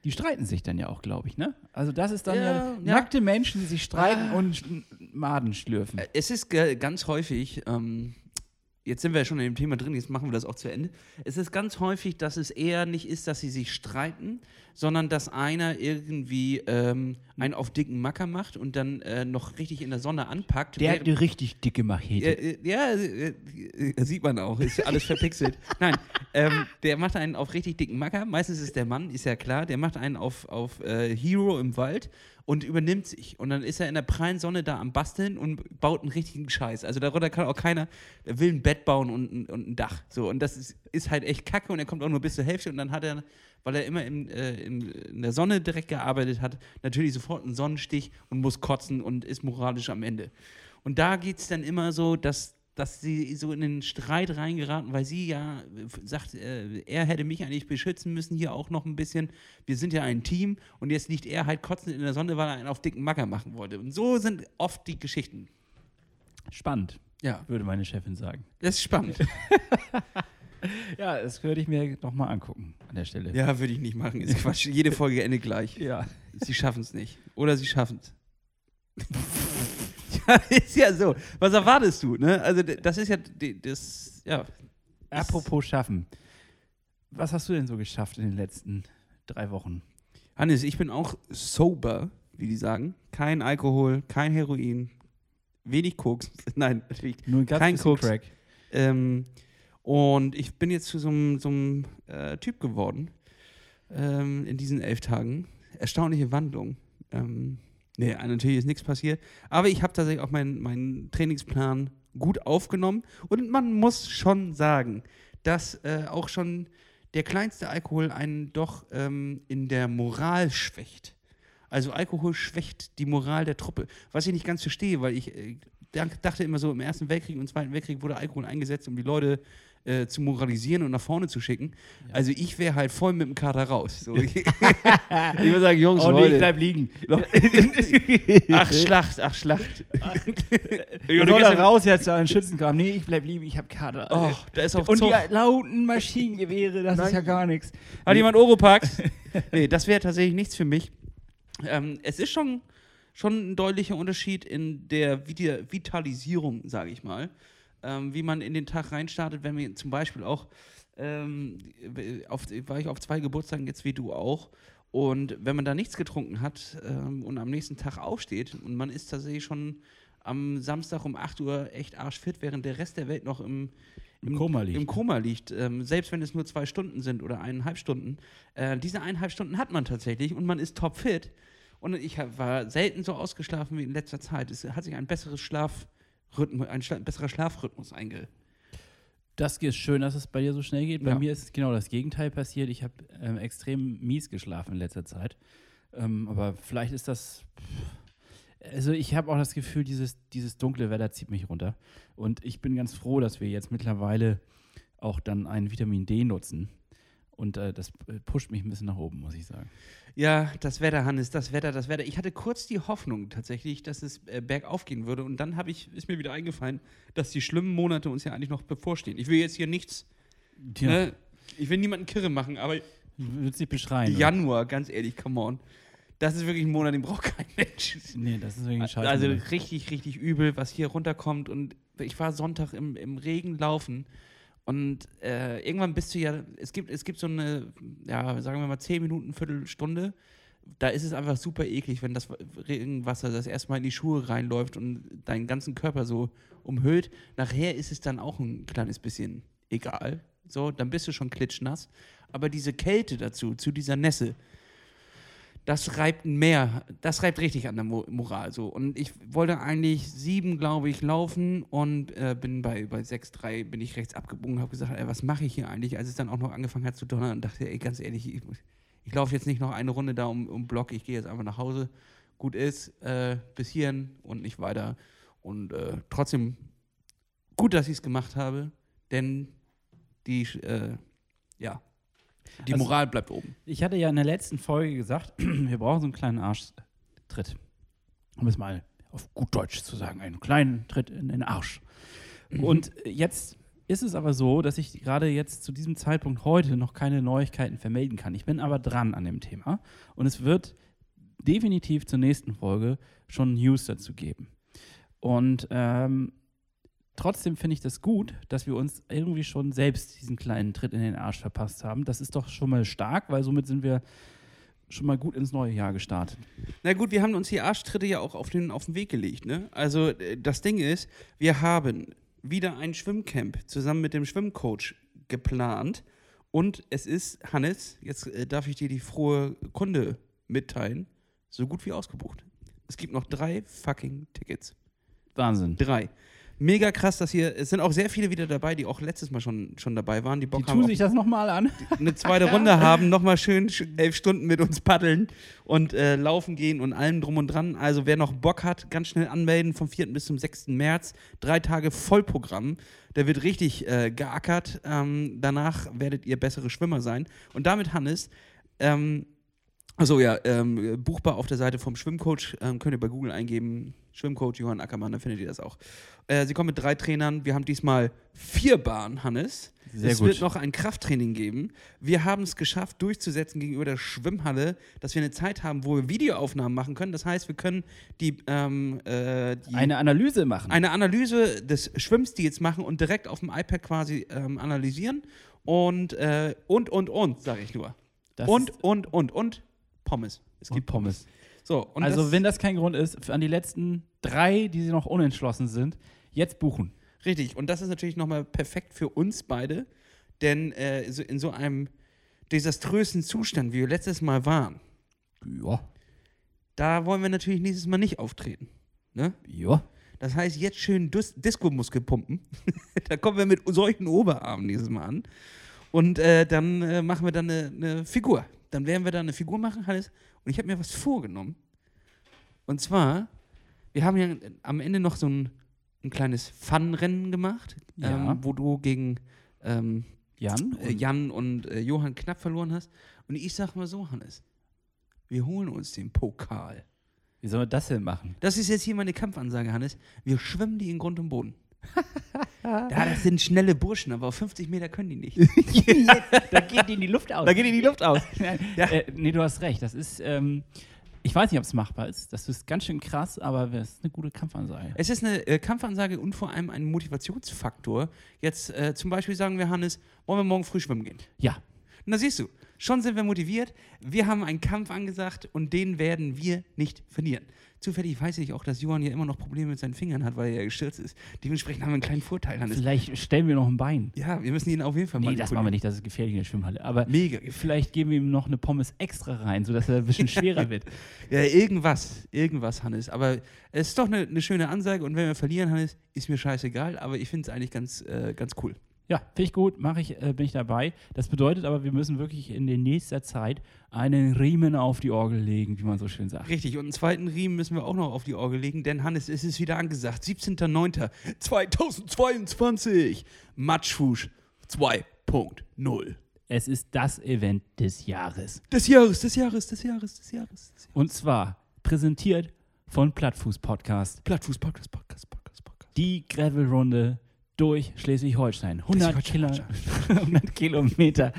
S2: Die streiten sich dann ja auch, glaube ich, ne? Also das ist dann ja,
S1: Ja,
S2: nackte Menschen, die sich streiten
S1: Ah.
S2: und Maden schlürfen.
S1: Es ist ganz häufig, ähm, jetzt sind wir ja schon in dem Thema drin, jetzt machen wir das auch zu Ende. Es ist ganz häufig, dass es eher nicht ist, dass sie sich streiten, sondern dass einer irgendwie ähm, einen auf dicken Macker macht und dann äh, noch richtig in der Sonne anpackt.
S2: Der hat eine richtig dicke Machete.
S1: äh, äh, ja, äh, äh, sieht man auch, ist alles verpixelt. *laughs* Nein, ähm, der macht einen auf richtig dicken Macker. Meistens ist der Mann, ist ja klar, der macht einen auf, auf äh, Hero im Wald und übernimmt sich. Und dann ist er in der prallen Sonne da am Basteln und baut einen richtigen Scheiß. Also darunter kann auch keiner, der will ein Bett bauen und, und ein Dach. So, und das ist, ist halt echt kacke und er kommt auch nur bis zur Hälfte und dann hat er, weil er immer in, äh, in, in der Sonne direkt gearbeitet hat, natürlich sofort einen Sonnenstich und muss kotzen und ist moralisch am Ende. Und da geht es dann immer so, dass, dass sie so in den Streit reingeraten, weil sie ja äh, sagt, äh, er hätte mich eigentlich beschützen müssen, hier auch noch ein bisschen. Wir sind ja ein Team und jetzt liegt er halt kotzend in der Sonne, weil er einen auf dicken Macker machen wollte. Und so sind oft die Geschichten.
S2: Spannend,
S1: Ja,
S2: würde meine Chefin sagen.
S1: das ist spannend. *laughs*
S2: Ja, das würde ich mir nochmal angucken an der Stelle.
S1: ja, würde ich nicht machen. Ist *laughs* Quatsch. Jede Folge endet gleich.
S2: ja.
S1: Sie schaffen es nicht. Oder sie schaffen es. *laughs* *laughs* ist ja so. Was erwartest du? Ne? Also, das ist ja das, ja,
S2: Apropos schaffen. Was hast du denn so geschafft in den letzten drei Wochen?
S1: Hannes, ich bin auch sober, wie die sagen. Kein Alkohol, kein Heroin, wenig Koks. *laughs* Nein, natürlich.
S2: Nur
S1: Kein Koks. Ähm, und ich bin jetzt zu so einem so einem, äh, Typ geworden ähm, in diesen elf Tagen. Erstaunliche Wandlung. Ähm, nee, natürlich ist nichts passiert. Aber ich habe tatsächlich auch meinen meinen Trainingsplan gut aufgenommen. Und man muss schon sagen, dass äh, auch schon der kleinste Alkohol einen doch ähm, in der Moral schwächt. Also Alkohol schwächt die Moral der Truppe. Was ich nicht ganz verstehe, weil ich äh, dachte immer so, im Ersten Weltkrieg und Zweiten Weltkrieg wurde Alkohol eingesetzt, um die Leute äh, zu moralisieren und nach vorne zu schicken. Also ich wäre halt voll mit dem Kater raus. So, *laughs* ich ich würde sagen, Jungs,
S2: Oh nee, ich
S1: Leute.
S2: bleib liegen. *laughs*
S1: ach, Schlacht, ach, Schlacht. *laughs*
S2: Ich soll da raus jetzt an den Schützengraben. Nee, ich bleib liegen, ich hab Kader.
S1: Oh, da ist auf
S2: Und
S1: Zug.
S2: die lauten Maschinengewehre, das ist ja gar nichts.
S1: Hat jemand Oropax? nee, das wäre tatsächlich nichts für mich. Ähm, es ist schon, schon ein deutlicher Unterschied in der Vita Vitalisierung, sage ich mal. Ähm, wie man in den Tag reinstartet, wenn wir zum Beispiel auch, ähm, auf, war ich auf zwei Geburtstagen jetzt wie du auch. Und wenn man da nichts getrunken hat ähm, und am nächsten Tag aufsteht und man ist tatsächlich schon am Samstag um 8 Uhr echt arschfit, während der Rest der Welt noch im,
S2: Im Koma liegt.
S1: Im Koma liegt ähm, selbst wenn es nur zwei Stunden sind oder eineinhalb Stunden. Äh, diese eineinhalb Stunden hat man tatsächlich und man ist topfit. Und ich war selten so ausgeschlafen wie in letzter Zeit. Es hat sich ein besseres Schlafrhythmus, ein schla besserer Schlafrhythmus einge.
S2: Das ist schön, dass es bei dir so schnell geht. Bei
S1: Ja.
S2: mir ist genau das Gegenteil passiert. Ich habe ähm, extrem mies geschlafen in letzter Zeit. Ähm, aber vielleicht ist das. Also ich habe auch das Gefühl, dieses, dieses dunkle Wetter zieht mich runter. Und ich bin ganz froh, dass wir jetzt mittlerweile auch dann ein Vitamin D nutzen. Und äh, das äh, pusht mich ein bisschen nach oben, muss ich sagen.
S1: Ja, das Wetter, Hannes, das Wetter, das Wetter. Ich hatte kurz die Hoffnung tatsächlich, dass es äh, bergauf gehen würde. Und dann ich, ist mir wieder eingefallen, dass die schlimmen Monate uns ja eigentlich noch bevorstehen. Ich will jetzt hier nichts,
S2: Ja.
S1: ne, ich will niemanden kirre machen, aber
S2: Würdest dich beschreien? oder?
S1: Januar, ganz ehrlich, come on. Das ist wirklich ein Monat, den braucht kein *laughs* Mensch.
S2: Nee, das ist irgendwie ein Scheiß.
S1: Also richtig, richtig übel, was hier runterkommt. Und ich war Sonntag im, im Regen laufen. Und äh, irgendwann bist du ja, es gibt, es gibt so eine, ja, sagen wir mal, 10 Minuten, Viertelstunde. Da ist es einfach super eklig, wenn das Regenwasser das erstmal in die Schuhe reinläuft und deinen ganzen Körper so umhüllt. Nachher ist es dann auch ein kleines bisschen egal. So, dann bist du schon klitschnass. Aber diese Kälte dazu, zu dieser Nässe, das reibt mehr, das reibt richtig an der Mo Moral so. Und ich wollte eigentlich sieben, glaube ich, laufen und äh, bin bei, bei 6,3 bin ich rechts abgebogen, habe gesagt, ey, was mache ich hier eigentlich? Als es dann auch noch angefangen hat zu donnern und dachte, ey, ganz ehrlich, ich, ich laufe jetzt nicht noch eine Runde da um, um Block, ich gehe jetzt einfach nach Hause. Gut ist, äh, bis hierhin und nicht weiter. Und äh, trotzdem gut, dass ich es gemacht habe, denn die, äh, ja, die
S2: Also-
S1: Moral bleibt oben.
S2: Ich hatte ja in der letzten Folge gesagt, *clears throat* wir brauchen so einen kleinen Arschtritt. Um es mal auf gut Deutsch zu sagen, einen kleinen Tritt in den Arsch. Und jetzt ist es aber so, dass ich gerade jetzt zu diesem Zeitpunkt heute noch keine Neuigkeiten vermelden kann. Ich bin aber dran an dem Thema und es wird definitiv zur nächsten Folge schon News dazu geben. Und ähm, trotzdem finde ich das gut, dass wir uns irgendwie schon selbst diesen kleinen Tritt in den Arsch verpasst haben. Das ist doch schon mal stark, weil somit sind wir schon mal gut ins neue Jahr gestartet.
S1: Na gut, wir haben uns die Arschtritte ja auch auf den, auf den Weg gelegt. Ne? Also äh, das Ding ist, wir haben wieder ein Schwimmcamp zusammen mit dem Schwimmcoach geplant. Und es ist, Hannes, jetzt äh, darf ich dir die frohe Kunde mitteilen, so gut wie ausgebucht. Es gibt noch drei fucking Tickets.
S2: Wahnsinn.
S1: Drei. Mega krass, dass hier, es sind auch sehr viele wieder dabei, die auch letztes Mal schon, schon dabei waren, die Bock
S2: Die
S1: haben
S2: tun
S1: auf
S2: sich das nochmal an.
S1: eine zweite *laughs* Runde haben, nochmal schön sch- elf Stunden mit uns paddeln und äh, laufen gehen und allem drum und dran. Also wer noch Bock hat, ganz schnell anmelden vom 4. bis zum 6. März. Drei Tage Vollprogramm. Der wird richtig äh, geackert. Ähm, danach werdet ihr bessere Schwimmer sein. Und damit, Hannes, ähm, also ja, ähm, buchbar auf der Seite vom Schwimmcoach. Ähm, könnt ihr bei Google eingeben. Schwimmcoach Johann Ackermann, dann findet ihr das auch. Äh, sie kommen mit drei Trainern. Wir haben diesmal vier Bahnen, Hannes.
S2: Sehr
S1: es
S2: gut.
S1: wird noch ein Krafttraining geben. Wir haben es geschafft, durchzusetzen gegenüber der Schwimmhalle, dass wir eine Zeit haben, wo wir Videoaufnahmen machen können. Das heißt, wir können die, ähm, äh, die
S2: Eine Analyse machen.
S1: eine Analyse des Schwimmstils machen und direkt auf dem iPad quasi ähm, analysieren. Und, äh, und, und, und, sage ich nur.
S2: Das
S1: und, und, und, und Pommes. Es gibt
S2: Pommes.
S1: So, und
S2: also,
S1: das,
S2: wenn das kein Grund ist, an die letzten drei, die noch unentschlossen sind, jetzt buchen.
S1: Richtig, und das ist natürlich nochmal perfekt für uns beide, denn äh, so in so einem desaströsen Zustand, wie wir letztes Mal waren,
S2: Ja.
S1: da wollen wir natürlich nächstes Mal nicht auftreten. Ne?
S2: Ja.
S1: Das heißt, jetzt schön Dis Disco-Muskel pumpen. *laughs* da kommen wir mit solchen Oberarmen dieses Mal an. Und äh, dann äh, machen wir dann eine, eine Figur. Dann werden wir da eine Figur machen, Hannes. Und ich habe mir was vorgenommen. Und zwar, wir haben ja am Ende noch so ein, ein kleines Fun-Rennen gemacht,
S2: Ja.
S1: ähm, wo du gegen ähm,
S2: Jan?
S1: äh, Jan und äh, Johann knapp verloren hast. Und ich sag mal so, Hannes, wir holen uns den Pokal.
S2: Wie soll man das denn machen?
S1: Das ist jetzt hier meine Kampfansage, Hannes. Wir schwimmen die in Grund und Boden. *laughs* ja, das sind schnelle Burschen, aber auf 50 Meter können die nicht. *laughs*
S2: da geht in die Luft aus.
S1: da geht in die Luft aus. *laughs* Ja.
S2: äh, nee, du hast recht. Das ist, ähm, ich weiß nicht, ob es machbar ist. Das ist ganz schön krass, aber das ist eine gute Kampfansage.
S1: Es ist eine äh, Kampfansage und vor allem ein Motivationsfaktor. Jetzt äh, zum Beispiel sagen wir, Hannes, wollen wir morgen früh schwimmen gehen?
S2: Ja.
S1: Und da siehst du, schon sind wir motiviert. Wir haben einen Kampf angesagt und den werden wir nicht verlieren. Zufällig weiß ich auch, dass Johann ja immer noch Probleme mit seinen Fingern hat, weil er ja gestürzt ist. Dementsprechend haben wir einen kleinen Vorteil. Hannes.
S2: Vielleicht stellen wir noch ein Bein.
S1: Ja, wir müssen ihn auf jeden Fall
S2: Nee, das machen wir nicht, das ist gefährlich in der Schwimmhalle. Aber
S1: Mega.
S2: vielleicht geben wir ihm noch eine Pommes extra rein, sodass er ein bisschen schwerer *laughs* wird.
S1: Ja, irgendwas, irgendwas, Hannes. Aber es ist doch eine, eine schöne Ansage und wenn wir verlieren, Hannes, ist mir scheißegal, aber ich finde es eigentlich ganz, äh, ganz cool.
S2: Ja, finde ich gut, mache ich, äh, bin ich dabei. Das bedeutet aber, wir müssen wirklich in der nächster Zeit einen Riemen auf die Orgel legen, wie man so schön sagt.
S1: Richtig, und einen zweiten Riemen müssen wir auch noch auf die Orgel legen, denn Hannes, es ist wieder angesagt. 17.09.2022, Matschfusch 2.0.
S2: Es ist das Event des Jahres.
S1: Des Jahres, des Jahres, des Jahres, des Jahres. Des Jahres.
S2: Und zwar präsentiert von Plattfuß Podcast.
S1: Plattfuß, Podcast, Podcast, Podcast, Podcast.
S2: Die Gravelrunde durch Schleswig-Holstein. 100, Kilo,
S1: Schleswig-Holstein.
S2: 100 *laughs* Kilometer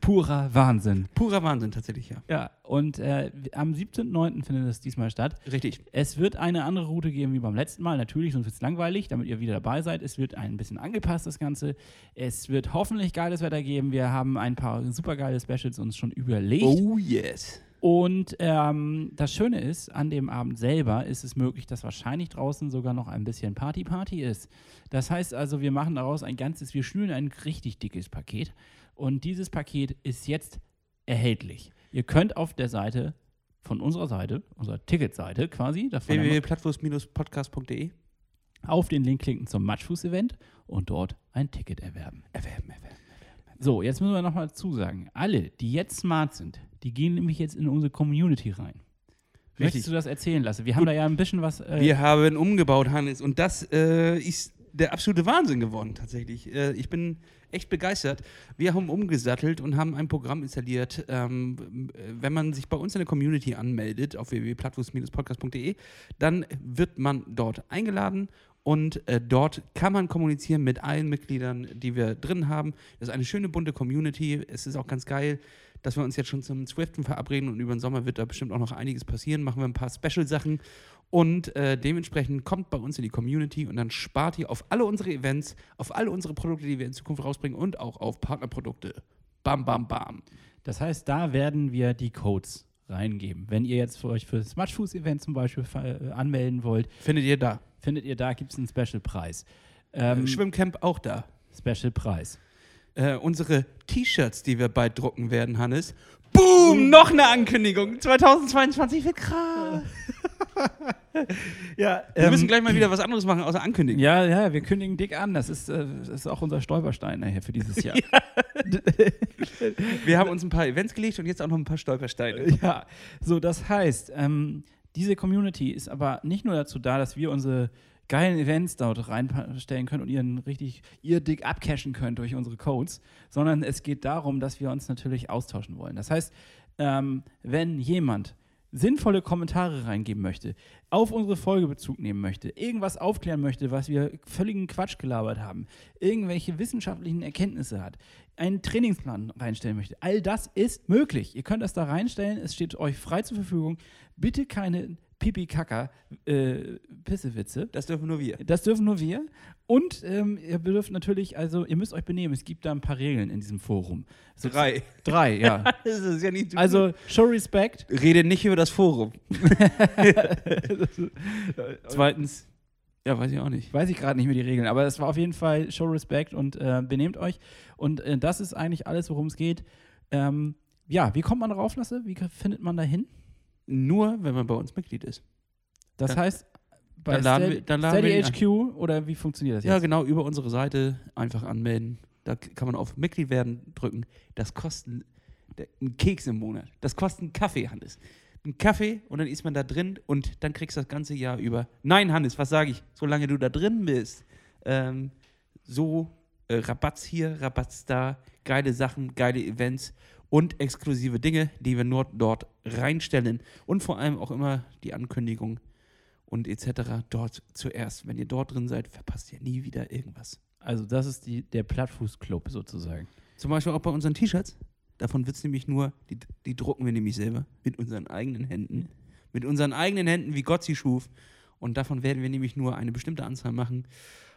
S2: purer Wahnsinn.
S1: Purer Wahnsinn, tatsächlich, ja.
S2: Ja, und äh, am 17.09. findet es diesmal statt.
S1: Richtig.
S2: Es wird eine andere Route geben wie beim letzten Mal. Natürlich, sonst wird es langweilig, damit ihr wieder dabei seid. Es wird ein bisschen angepasst, das Ganze. Es wird hoffentlich geiles Wetter geben. Wir haben ein paar supergeile Specials uns schon überlegt.
S1: Oh yes.
S2: Und ähm, das Schöne ist, an dem Abend selber ist es möglich, dass wahrscheinlich draußen sogar noch ein bisschen Party-Party ist. Das heißt also, wir machen daraus ein ganzes, wir schnüren ein richtig dickes Paket. Und dieses Paket ist jetzt erhältlich. Ihr könnt auf der Seite von unserer Seite, unserer Ticketseite quasi,
S1: www.plattfuß-podcast.de
S2: auf den Link klicken zum Matschfuß-Event und dort ein Ticket erwerben.
S1: Erwerben, erwerben.
S2: So, jetzt müssen wir nochmal zusagen. Alle, die jetzt smart sind, die gehen nämlich jetzt in unsere Community rein. Möchtest du das erzählen lassen? Wir haben da ja ein bisschen was. Äh,
S1: Wir haben umgebaut, Hannes, und das äh, ist der absolute Wahnsinn geworden, tatsächlich. Äh, ich bin echt begeistert. Wir haben umgesattelt und haben ein Programm installiert. Ähm, äh, wenn man sich bei uns in der Community anmeldet, auf www.plattfuß-podcast.de, dann wird man dort eingeladen und äh, dort kann man kommunizieren mit allen Mitgliedern, die wir drin haben. Das ist eine schöne bunte Community. Es ist auch ganz geil, dass wir uns jetzt schon zum Swiften verabreden und über den Sommer wird da bestimmt auch noch einiges passieren. Machen wir ein paar Special-Sachen und äh, dementsprechend kommt bei uns in die Community und dann spart ihr auf alle unsere Events, auf alle unsere Produkte, die wir in Zukunft rausbringen und auch auf Partnerprodukte. Bam, bam, bam.
S2: Das heißt, da werden wir die Codes reingeben. Wenn ihr jetzt für euch für das Matschfuß-Event zum Beispiel äh, anmelden wollt,
S1: Findet ihr da.
S2: findet ihr da, gibt es einen Special-Preis. Ähm,
S1: Schwimmcamp auch da.
S2: Special-Preis.
S1: Äh, unsere T-Shirts, die wir bald drucken werden, Hannes. Boom! Noch eine Ankündigung. 2022 wird krass.
S2: Ja,
S1: Wir müssen gleich mal wieder was anderes machen, außer Ankündigen.
S2: ja, ja, wir kündigen dick an. Das ist, äh, das ist auch unser Stolperstein nachher für dieses Jahr. *laughs*
S1: Wir haben uns ein paar Events gelegt und jetzt auch noch ein paar Stolpersteine. *laughs*
S2: Ja, so das heißt, ähm, diese Community ist aber nicht nur dazu da, dass wir unsere geilen Events dort reinstellen können und ihren richtig ihr dick abcashen könnt durch unsere Codes, sondern es geht darum, dass wir uns natürlich austauschen wollen. Das heißt, ähm, wenn jemand sinnvolle Kommentare reingeben möchte, auf unsere Folge Bezug nehmen möchte, irgendwas aufklären möchte, was wir völligen Quatsch gelabert haben, irgendwelche wissenschaftlichen Erkenntnisse hat, einen Trainingsplan reinstellen möchte, all das ist möglich. Ihr könnt das da reinstellen, es steht euch frei zur Verfügung. Bitte keine Pipi-Kaka äh, Pissewitze.
S1: Das dürfen nur wir.
S2: Das dürfen nur wir. Und ähm, ihr dürft natürlich, also ihr müsst euch benehmen. Es gibt da ein paar Regeln in diesem Forum. So
S1: Drei.
S2: Drei, ja. *laughs*
S1: Das ist ja nicht
S2: Also show respect.
S1: rede nicht über das Forum. *laughs* Zweitens, ja, weiß ich auch nicht.
S2: Weiß ich gerade nicht mehr die Regeln, aber es war auf jeden Fall show respect und äh, benehmt euch. Und äh, das ist eigentlich alles, worum es geht. Ähm, ja, wie kommt man darauf, Lasse? Wie findet man da hin?
S1: Nur, wenn man bei uns Mitglied ist.
S2: Das
S1: Dann-
S2: heißt, bei
S1: dann laden wir- dann laden
S2: Steady HQ oder wie funktioniert das
S1: Ja,
S2: jetzt?
S1: genau, über unsere Seite einfach anmelden. Da kann man auf Mitglied werden drücken. Das kostet einen Keks im Monat. Das kostet einen Kaffee, Hannes. Ein Kaffee und dann ist man da drin und dann kriegst du das ganze Jahr über. Nein, Hannes, was sage ich? Solange du da drin bist, ähm, so äh, Rabatz hier, Rabatz da, geile Sachen, geile Events und exklusive Dinge, die wir nur dort reinstellen. Und vor allem auch immer die Ankündigung und etc. dort zuerst. Wenn ihr dort drin seid, verpasst ihr nie wieder irgendwas.
S2: Also das ist die, der Plattfuß-Club sozusagen.
S1: Zum Beispiel auch bei unseren T-Shirts. Davon wird es nämlich nur, die, die drucken wir nämlich selber mit unseren eigenen Händen. Mit unseren eigenen Händen, wie Gott sie schuf. Und davon werden wir nämlich nur eine bestimmte Anzahl machen.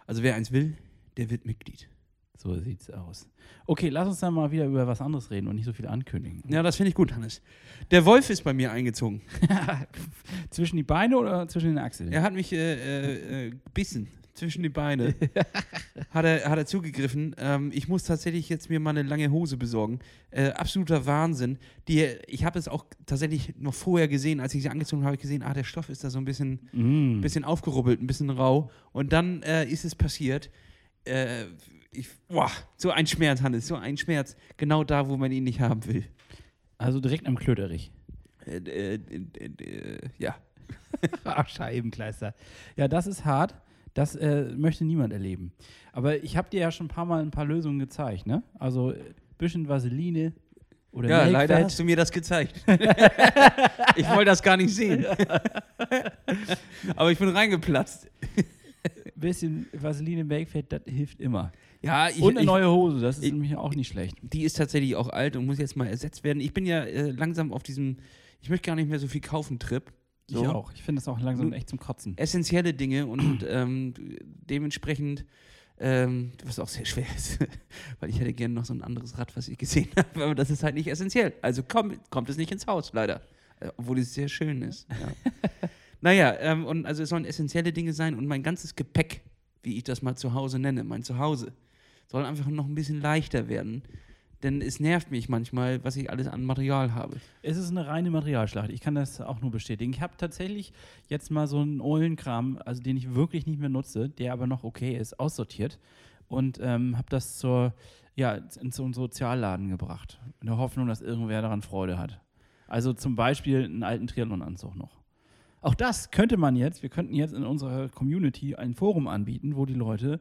S1: Also wer eins will, der wird Mitglied.
S2: So sieht's aus. Okay, lass uns dann mal wieder über was anderes reden und nicht so viel ankündigen.
S1: Ja, das finde ich gut, Hannes. Der Wolf ist bei mir eingezogen. *laughs*
S2: zwischen die Beine oder zwischen den Achseln?
S1: Er hat mich äh, äh, äh, gebissen zwischen die Beine. *laughs* hat, er, hat er zugegriffen. Ähm, ich muss tatsächlich jetzt mir mal eine lange Hose besorgen. Äh, absoluter Wahnsinn. Die, ich habe es auch tatsächlich noch vorher gesehen, als ich sie angezogen habe, habe ich gesehen, ah, der Stoff ist da so ein bisschen,
S2: Mm.
S1: bisschen aufgerubbelt, ein bisschen rau. Und dann äh, ist es passiert. Äh, ich, boah, so ein Schmerz, Hannes, so ein Schmerz. Genau da, wo man ihn nicht haben will.
S2: Also direkt am Klöterich.
S1: Äh, äh, äh, ja. *laughs*
S2: Ach, Scheibenkleister. Ja, das ist hart. Das äh, möchte niemand erleben. Aber ich habe dir ja schon ein paar Mal ein paar Lösungen gezeigt, ne? Also äh, bisschen Vaseline oder
S1: Ja,
S2: Melkfett.
S1: leider hast du mir das gezeigt. *laughs* ich wollte das gar nicht sehen. Aber ich bin reingeplatzt.
S2: bisschen Vaseline, Melkfett, das hilft immer.
S1: Ja, ich,
S2: Und eine
S1: ich,
S2: neue Hose, das ist
S1: ich-
S2: nämlich auch nicht schlecht.
S1: die ist tatsächlich auch alt und muss jetzt mal ersetzt werden. Ich bin ja äh, langsam auf diesem, ich möchte gar nicht mehr so viel kaufen, Trip. So.
S2: Ich auch. Ich finde das auch langsam echt zum Kotzen.
S1: Essentielle Dinge und *clears throat* ähm, dementsprechend, ähm, was auch sehr schwer ist, *laughs* weil ich hätte gerne noch so ein anderes Rad, was ich gesehen *laughs* habe, aber das ist halt nicht essentiell. Also komm, kommt es nicht ins Haus, leider. Äh, obwohl es sehr schön ist. Ja. *laughs* naja, ähm, und also es sollen essentielle Dinge sein und mein ganzes Gepäck, wie ich das mal zu Hause nenne, mein Zuhause, soll einfach noch ein bisschen leichter werden. Denn es nervt mich manchmal, was ich alles an Material habe.
S2: Es ist eine reine Materialschlacht. Ich kann das auch nur bestätigen. Ich habe tatsächlich jetzt mal so einen Ohlenkram, also den ich wirklich nicht mehr nutze, der aber noch okay ist, aussortiert und ähm, habe das zur, ja, in so einen Sozialladen gebracht. In der Hoffnung, dass irgendwer daran Freude hat. Also zum Beispiel einen alten Triathlon-Anzug noch. Auch das könnte man jetzt, wir könnten jetzt in unserer Community ein Forum anbieten, wo die Leute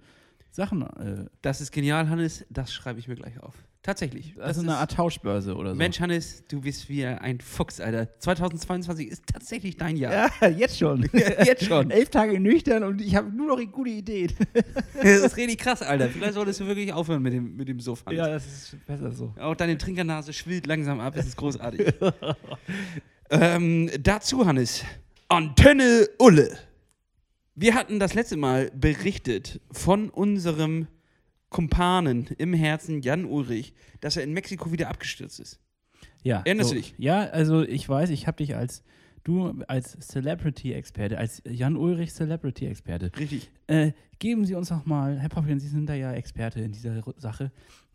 S2: Sachen, äh,
S1: Das ist genial, Hannes. Das schreibe ich mir gleich auf. Tatsächlich.
S2: das ist eine Art Tauschbörse oder so.
S1: Mensch, Hannes, du bist wie ein Fuchs, Alter. 2022 ist tatsächlich dein Jahr.
S2: Ja, *laughs* jetzt schon. *laughs*
S1: Jetzt schon.
S2: Elf Tage nüchtern und ich habe nur noch gute Ideen. *laughs*
S1: Das ist richtig krass, Alter. Vielleicht solltest du wirklich aufhören mit dem, mit dem Suff, Hannes.
S2: Ja, das ist besser so.
S1: Auch deine Trinkernase schwillt langsam ab. Das ist großartig. ähm, dazu, Hannes. Antenne Ulle. Wir hatten das letzte Mal berichtet von unserem Kumpanen im Herzen, Jan Ulrich, dass er in Mexiko wieder abgestürzt ist.
S2: Ja,
S1: Erinnerst
S2: so,
S1: du dich?
S2: Ja, also ich weiß, ich habe dich als du als Celebrity-Experte, als Jan Ulrich Celebrity-Experte.
S1: Richtig.
S2: Äh, geben Sie uns noch mal, Herr Poppchen, Sie sind da ja Experte in dieser Sache.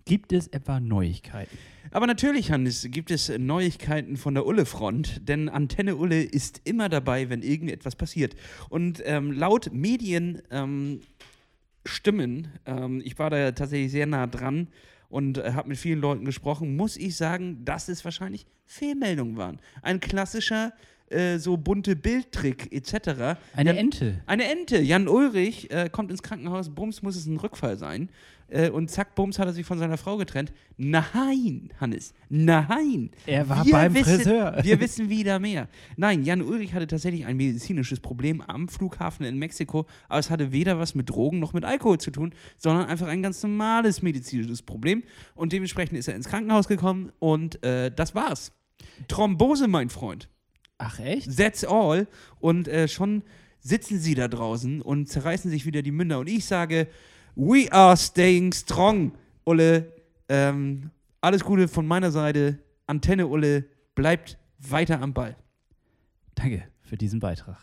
S2: Gibt es etwa Neuigkeiten?
S1: Aber natürlich, Hannes, gibt es Neuigkeiten von der Ulle-Front, denn Antenne Ulle ist immer dabei, wenn irgendetwas passiert. Und ähm, laut Medien ähm, Stimmen, ähm, ich war da tatsächlich sehr nah dran und äh, habe mit vielen Leuten gesprochen, muss ich sagen, dass es wahrscheinlich Fehlmeldungen waren. Ein klassischer, äh, so bunte Bildtrick etc.
S2: Eine
S1: Jan-
S2: Ente.
S1: Eine Ente. Jan Ulrich äh, kommt ins Krankenhaus, bums, muss es ein Rückfall sein. Äh, und zack, bums, hat er sich von seiner Frau getrennt. Nein, Hannes, nein.
S2: Er war
S1: Wir
S2: beim
S1: wissen,
S2: Friseur.
S1: Wir wissen wieder mehr. Nein, Jan Ulrich hatte tatsächlich ein medizinisches Problem am Flughafen in Mexiko, aber es hatte weder was mit Drogen noch mit Alkohol zu tun, sondern einfach ein ganz normales medizinisches Problem. Und dementsprechend ist er ins Krankenhaus gekommen und äh, das war's. Thrombose, mein Freund.
S2: Ach echt?
S1: That's all. Und äh, schon sitzen sie da draußen und zerreißen sich wieder die Münder. Und ich sage, we are staying strong, Ulle. Ähm, alles Gute von meiner Seite. Antenne, Ulle, bleibt weiter am Ball.
S2: Danke für diesen Beitrag.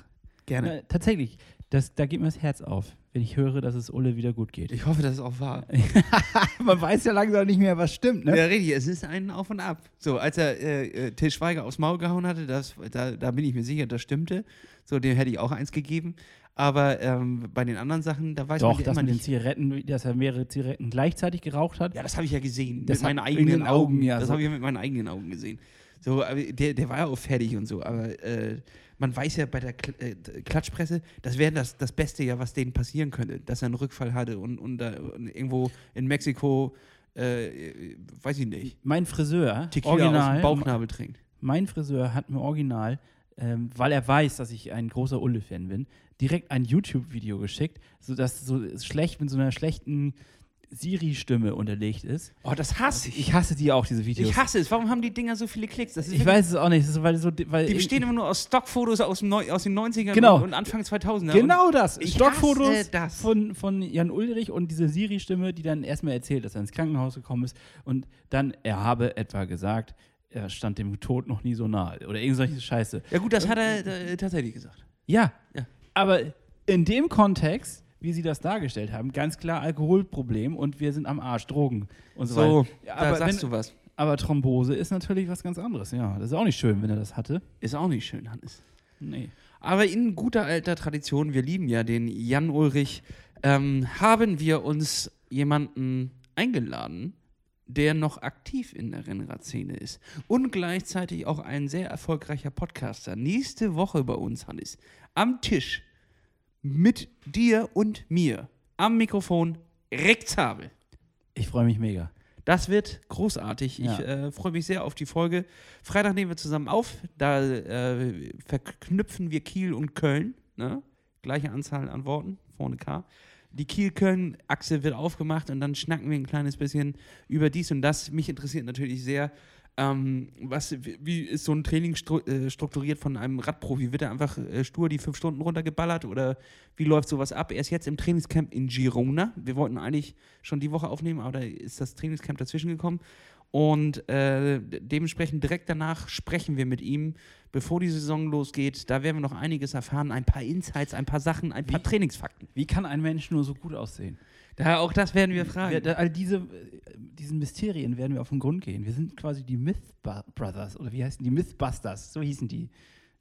S1: Gerne.
S2: Äh, tatsächlich, das, da geht mir das Herz auf, wenn ich höre, dass es Ulle wieder gut geht.
S1: Ich hoffe, das ist auch wahr. *laughs*
S2: Man weiß ja langsam nicht mehr, was stimmt, ne?
S1: Ja, richtig, es ist ein Auf und Ab. So, als er äh, äh, Till Schweiger aufs Maul gehauen hatte, das, da, da bin ich mir sicher, das stimmte. So, dem hätte ich auch eins gegeben. Aber ähm, bei den anderen Sachen, da weiß
S2: Doch,
S1: man ja
S2: dass
S1: immer
S2: mit den
S1: nicht.
S2: Zigaretten, dass er mehrere Zigaretten gleichzeitig geraucht hat.
S1: Ja, das habe ich ja gesehen.
S2: Das
S1: mit meinen eigenen Augen.
S2: Augen, ja,
S1: das
S2: so.
S1: habe ich ja mit meinen eigenen Augen gesehen. So, der, der war ja auch fertig und so. Aber äh, man weiß ja bei der Kl äh, Klatschpresse, das wäre das, das Beste ja, was denen passieren könnte, dass er einen Rückfall hatte und, und, und irgendwo in Mexiko, äh, weiß ich nicht,
S2: Mein Friseur,
S1: Tequila aus
S2: original,
S1: dem Bauchnabel trinkt.
S2: mein Friseur hat mir original, ähm, weil er weiß, dass ich ein großer Ulle-Fan bin, direkt ein YouTube-Video geschickt, sodass so schlecht mit so einer schlechten Siri-Stimme unterlegt ist.
S1: Oh, das hasse ich.
S2: Ich hasse die auch, diese Videos.
S1: Ich hasse es. Warum haben die Dinger so viele Klicks? Das ist
S2: Ich weiß es auch nicht. Das ist, weil so, weil
S1: die bestehen immer nur aus Stockfotos aus, dem Neu aus den 90ern
S2: Genau.
S1: und, und Anfang 2000er.
S2: Genau das.
S1: Ich
S2: Stockfotos
S1: hasse das.
S2: Von, von Jan Ulrich und diese Siri-Stimme, die dann erstmal erzählt, dass er ins Krankenhaus gekommen ist und dann, er habe etwa gesagt, er stand dem Tod noch nie so nahe oder irgend solche Scheiße.
S1: Ja gut, das hat er äh, tatsächlich gesagt.
S2: Ja,
S1: Ja.
S2: aber in dem Kontext, wie sie das dargestellt haben, ganz klar Alkoholproblem und wir sind am Arsch, Drogen und so,
S1: So,
S2: weiter. Ja,
S1: da
S2: aber,
S1: sagst
S2: wenn,
S1: du was.
S2: aber Thrombose ist natürlich was ganz anderes, ja. Das ist auch nicht schön, wenn er das hatte.
S1: Ist auch nicht schön, Hannes.
S2: Nee.
S1: Aber in guter alter Tradition, wir lieben ja den Jan Ulrich, ähm, haben wir uns jemanden eingeladen, der noch aktiv in der Rennradszene ist und gleichzeitig auch ein sehr erfolgreicher Podcaster. Nächste Woche bei uns, Hannes, am Tisch mit dir und mir am Mikrofon Rick Zabel.
S2: Ich freue mich mega.
S1: Das wird großartig.
S2: Ja.
S1: Ich äh, freue mich sehr auf die Folge. Freitag nehmen wir zusammen auf. Da äh, verknüpfen wir Kiel und Köln. Ne? Gleiche Anzahl an Worten, vorne K. Die Kiel-Köln-Achse wird aufgemacht und dann schnacken wir ein kleines bisschen über dies und das. Mich interessiert natürlich sehr, ähm, was, wie- ist so ein Training stru äh, strukturiert von einem Radprofi? Wird er einfach äh, stur die fünf Stunden runtergeballert oder wie läuft sowas ab? Er ist jetzt im Trainingscamp in Girona. Wir wollten eigentlich schon die Woche aufnehmen, aber da ist das Trainingscamp dazwischen gekommen. Und äh, de- dementsprechend direkt danach sprechen wir mit ihm, bevor die Saison losgeht. Da werden wir noch einiges erfahren, ein paar Insights, ein paar Sachen, ein paar
S2: Wie-
S1: Trainingsfakten.
S2: Wie kann ein Mensch nur so gut aussehen?
S1: Daher auch das werden wir fragen.
S2: Wir, da, all diese, diesen Mysterien werden wir auf den Grund gehen. Wir sind quasi die Myth Brothers oder wie heißen die? Mythbusters, so hießen die.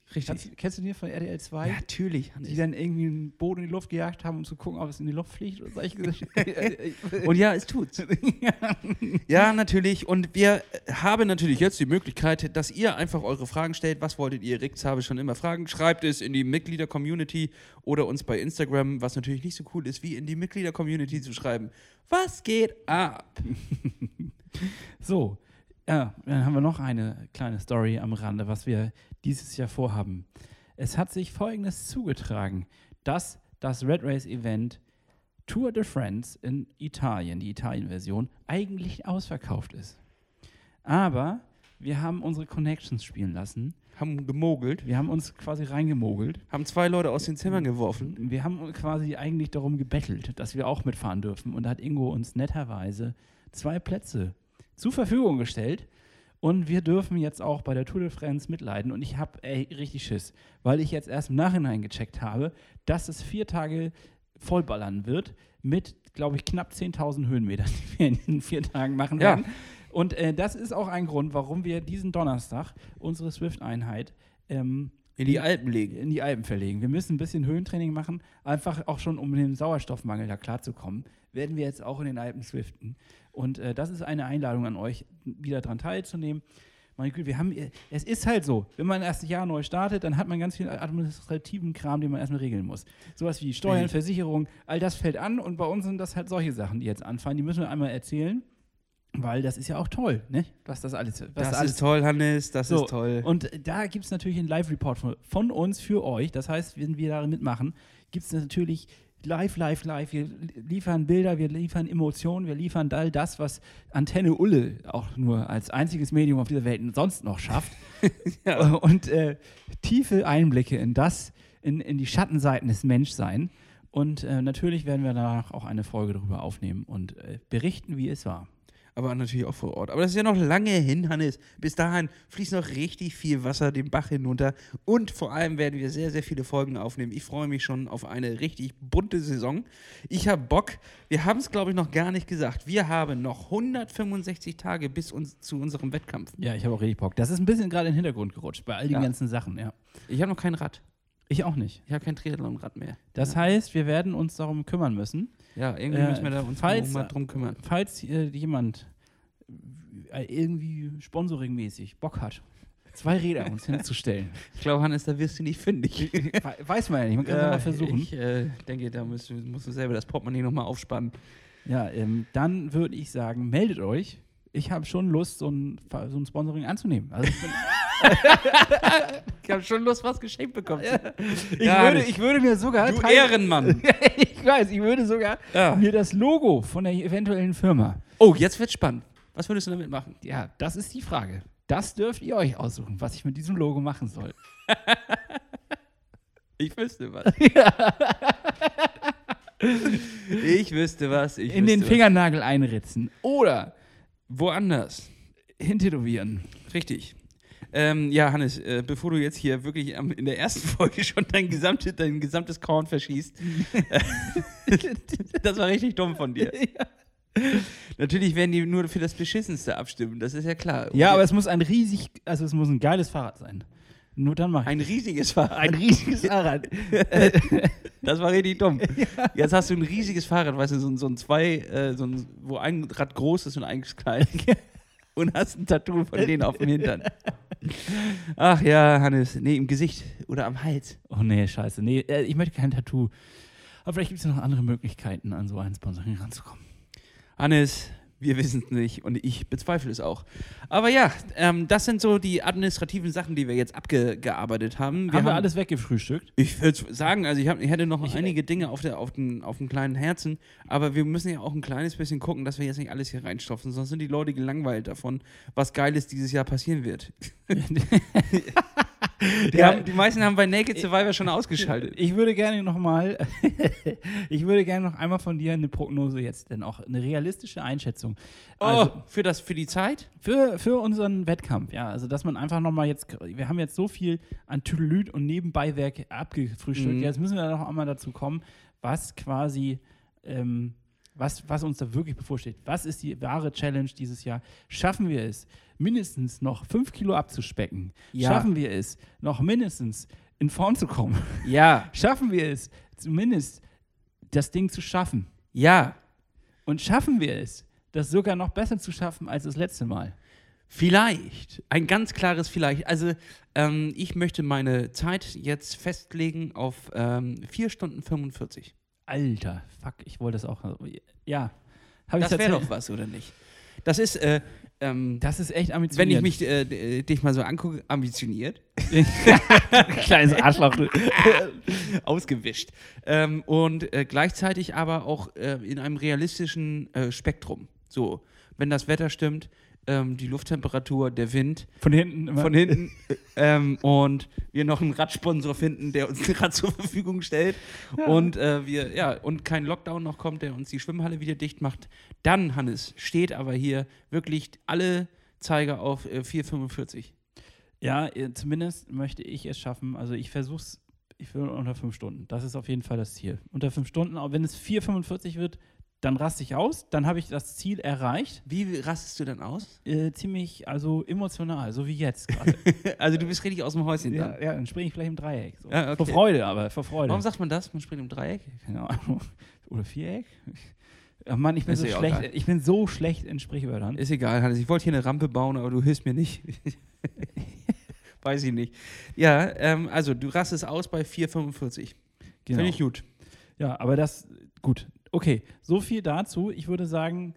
S1: Richtig.
S2: Kannst, kennst du die von RTL 2?
S1: Ja, natürlich. Hannes.
S2: die dann irgendwie einen Boden in die Luft gejagt haben, um zu gucken, ob es in die Luft fliegt. *laughs* *laughs*
S1: Und ja, es tut's. ja, natürlich. Und wir haben natürlich jetzt die Möglichkeit, dass ihr einfach eure Fragen stellt. Was wolltet ihr? Ricks habe ich schon immer Fragen. Schreibt es in die Mitglieder-Community oder uns bei Instagram, was natürlich nicht so cool ist, wie in die Mitglieder-Community zu schreiben. Was geht ab? *laughs*
S2: So, ja, dann haben wir noch eine kleine Story am Rande, was wir dieses Jahr vorhaben. Es hat sich Folgendes zugetragen, dass das Red Race Event Tour de France in Italien, die Italien-Version, eigentlich ausverkauft ist. Aber wir haben unsere Connections spielen lassen.
S1: Haben gemogelt,
S2: Wir haben uns quasi reingemogelt.
S1: haben zwei Leute aus den Zimmern geworfen.
S2: Wir haben quasi eigentlich darum gebettelt, dass wir auch mitfahren dürfen. Und da hat Ingo uns netterweise zwei Plätze zur Verfügung gestellt. Und wir dürfen jetzt auch bei der Tour de France mitleiden. Und ich habe richtig Schiss, weil ich jetzt erst im Nachhinein gecheckt habe, dass es vier Tage vollballern wird mit, glaube ich, knapp 10.000 Höhenmetern, *laughs* die wir in diesen vier Tagen machen
S1: Ja.
S2: werden. Und äh, das ist auch ein Grund, warum wir diesen Donnerstag unsere Swift-Einheit ähm,
S1: In die Alpen legen.
S2: in die Alpen verlegen. Wir müssen ein bisschen Höhentraining machen, einfach auch schon, um mit dem Sauerstoffmangel da klarzukommen. Werden wir jetzt auch in den Alpen swiften. Und äh, das ist eine Einladung an euch, wieder daran teilzunehmen. Meine Güte, wir haben, äh, es ist halt so, wenn man erst ein Jahr neu startet, dann hat man ganz viel administrativen Kram, den man erstmal regeln muss. Sowas wie Steuern. Versicherung, all das fällt an und bei uns sind das halt solche Sachen, die jetzt anfallen. Die müssen wir einmal erzählen, weil das ist ja auch toll, ne? Was das alles, was
S1: Das
S2: da alles
S1: ist toll, Hannes, das
S2: so,
S1: ist toll.
S2: Und da gibt es natürlich einen Live-Report von, von uns für euch. Das heißt, wenn wir da mitmachen, gibt es natürlich live, live, live. Wir liefern Bilder, wir liefern Emotionen, wir liefern all das, was Antenne Ulle auch nur als einziges Medium auf dieser Welt sonst noch schafft. *laughs*
S1: Ja.
S2: Und äh, tiefe Einblicke in das, in, in die Schattenseiten des Menschseins. Und äh, natürlich werden wir danach auch eine Folge darüber aufnehmen und äh, berichten, wie es war.
S1: Aber natürlich auch vor Ort. Aber das ist ja noch lange hin, Hannes. Bis dahin fließt noch richtig viel Wasser den Bach hinunter. Und vor allem werden wir sehr, sehr viele Folgen aufnehmen. Ich freue mich schon auf eine richtig bunte Saison. Ich habe Bock. Wir haben es, glaube ich, noch gar nicht gesagt. Wir haben noch 165 Tage bis uns zu unserem Wettkampf.
S2: Ja, ich habe auch richtig Bock. Das ist ein bisschen gerade in den Hintergrund gerutscht bei all den
S1: Ja.
S2: ganzen Sachen, ja.
S1: Ich habe noch kein Rad.
S2: Ich auch nicht.
S1: Ich habe kein Triathlon-Rad mehr.
S2: Das
S1: ja.
S2: heißt, wir werden uns darum kümmern müssen.
S1: Ja, irgendwie
S2: Äh,
S1: müssen wir da uns
S2: falls-
S1: mal drum kümmern.
S2: Falls äh, jemand äh, irgendwie sponsoringmäßig Bock hat, zwei Räder uns *laughs* hinzustellen.
S1: Ich glaube, Hannes, da wirst du nicht fündig.
S2: We- Weiß man ja nicht, man kann es
S1: Ja,
S2: mal versuchen.
S1: Ich äh, denke, da musst du, musst du selber das Portemonnaie nochmal aufspannen.
S2: Ja, ähm, dann würde ich sagen, meldet euch. Ich habe schon Lust, so ein, so ein Sponsoring anzunehmen. Also ich bin *laughs*
S1: ich habe schon Lust, was geschenkt bekommen.
S2: Ich, würde, ich würde mir sogar.
S1: du Ehrenmann. *laughs*
S2: ich weiß, ich würde sogar
S1: Ja.
S2: mir das Logo von der eventuellen Firma.
S1: Oh, jetzt wird's spannend. Was würdest du damit machen?
S2: Ja, das ist die Frage. Das dürft ihr euch aussuchen, was ich mit diesem Logo machen soll. *laughs*
S1: Ich wüsste was. *laughs* ich wüsste was. Ich
S2: In den
S1: wüsste
S2: Fingernagel einritzen. Oder.
S1: Woanders.
S2: hintätowieren.
S1: Richtig. Ähm, ja, Hannes, äh, bevor du jetzt hier wirklich am, in der ersten *laughs* Folge schon dein, gesamte, dein gesamtes Korn verschießt, äh, *laughs* das war richtig dumm von dir. *laughs* Natürlich werden die nur für das Beschissenste abstimmen, das ist ja klar.
S2: Ja, aber es muss ein riesig, also es muss ein geiles Fahrrad sein. Nur dann mache ich.
S1: ein riesiges Fahrrad.
S2: Ein riesiges Fahrrad.
S1: Das war richtig dumm. Jetzt hast du ein riesiges Fahrrad, weißt du, so, ein- so ein zwei, äh, so ein, wo ein Rad groß ist und eins klein. Und hast ein Tattoo von denen auf dem Hintern. Ach ja, Hannes. Nee, im Gesicht oder am Hals.
S2: Oh nee, scheiße. Nee, äh, ich möchte kein Tattoo. Aber vielleicht gibt es ja noch andere Möglichkeiten, an so ein Sponsoring ranzukommen.
S1: Hannes, wir wissen es nicht und ich bezweifle es auch. Aber ja, ähm, das sind so die administrativen Sachen, die wir jetzt abgearbeitet haben.
S2: haben wir alles weggefrühstückt?
S1: Ich würde sagen, also ich, hab, ich hätte noch
S2: Ich-
S1: einige Dinge auf, der, auf, den, auf dem kleinen Herzen, aber wir müssen ja auch ein kleines bisschen gucken, dass wir jetzt nicht alles hier reinstopfen, sonst sind die Leute gelangweilt davon, was Geiles dieses Jahr passieren wird. *laughs* *laughs* Die,
S2: Ja.
S1: haben, die meisten haben bei Naked Survivor schon ausgeschaltet.
S2: Ich würde gerne noch mal, *laughs* ich würde gerne noch einmal von dir eine Prognose jetzt, denn auch eine realistische Einschätzung. Also
S1: oh, für, das, für die Zeit?
S2: für, für unseren Wettkampf, ja, also dass man einfach noch mal jetzt, wir haben jetzt so viel an Tüdelüt und Nebenbeiwerk abgefrühstückt,
S1: Mhm.
S2: jetzt müssen wir noch einmal dazu kommen, was quasi, ähm, was, was uns da wirklich bevorsteht. Was ist die wahre Challenge dieses Jahr? Schaffen wir es, mindestens noch fünf Kilo abzuspecken?
S1: Ja.
S2: Schaffen wir es, noch mindestens in Form zu kommen?
S1: Ja, *laughs*
S2: Schaffen wir es, zumindest das Ding zu schaffen?
S1: ja,
S2: Und schaffen wir es, das sogar noch besser zu schaffen als das letzte Mal?
S1: Vielleicht. Ein ganz klares Vielleicht. Also, ähm, ich möchte meine Zeit jetzt festlegen auf ähm, 4 Stunden 45.
S2: Alter, fuck, ich wollte das auch. Ja, habe ich
S1: Das wäre doch was, oder nicht? Das ist, äh, ähm,
S2: Das ist echt
S1: wenn
S2: ambitioniert.
S1: ich mich äh, d- dich mal so angucke, ambitioniert, *laughs*
S2: Kleines Arschloch. *laughs*
S1: ausgewischt. Ähm, und äh, gleichzeitig aber auch äh, in einem realistischen äh, Spektrum. So, wenn das Wetter stimmt, ähm, die Lufttemperatur, der Wind,
S2: Von hinten immer.
S1: von hinten äh, ähm, und wir noch einen Radsponsor finden, der uns *laughs* ein Rad zur Verfügung stellt und äh, wir ja und kein Lockdown noch kommt, der uns die Schwimmhalle wieder dicht macht, dann Hannes steht aber hier wirklich alle Zeiger auf äh, 4,45.
S2: Ja, äh, zumindest möchte ich es schaffen. Also ich versuche es, ich will unter fünf Stunden. Das ist auf jeden Fall das Ziel. Unter fünf Stunden, auch wenn es 4,45 wird, dann raste ich aus. Dann habe ich das Ziel erreicht.
S1: Wie rastest du dann aus?
S2: Äh, ziemlich, also emotional, so wie jetzt gerade. *laughs*
S1: Also du bist richtig aus dem Häuschen.
S2: ja,
S1: dann.
S2: ja, dann springe ich vielleicht im Dreieck. So.
S1: Ja, okay.
S2: Vor Freude, aber vor Freude.
S1: Warum sagt man das? Man springt im Dreieck?
S2: Keine Ahnung. Oder Viereck? Ach Mann, ich bin,
S1: Ist
S2: so schlecht, ich bin so schlecht in Sprichwörtern.
S1: Ist egal, Hannes. Ich wollte hier eine Rampe bauen, aber du hilfst mir nicht. *laughs* Weiß ich nicht. Ja, ähm, also du rastest aus bei 4,45.
S2: Genau.
S1: Finde ich gut.
S2: Ja, aber das, gut. Okay, so viel dazu. Ich würde sagen,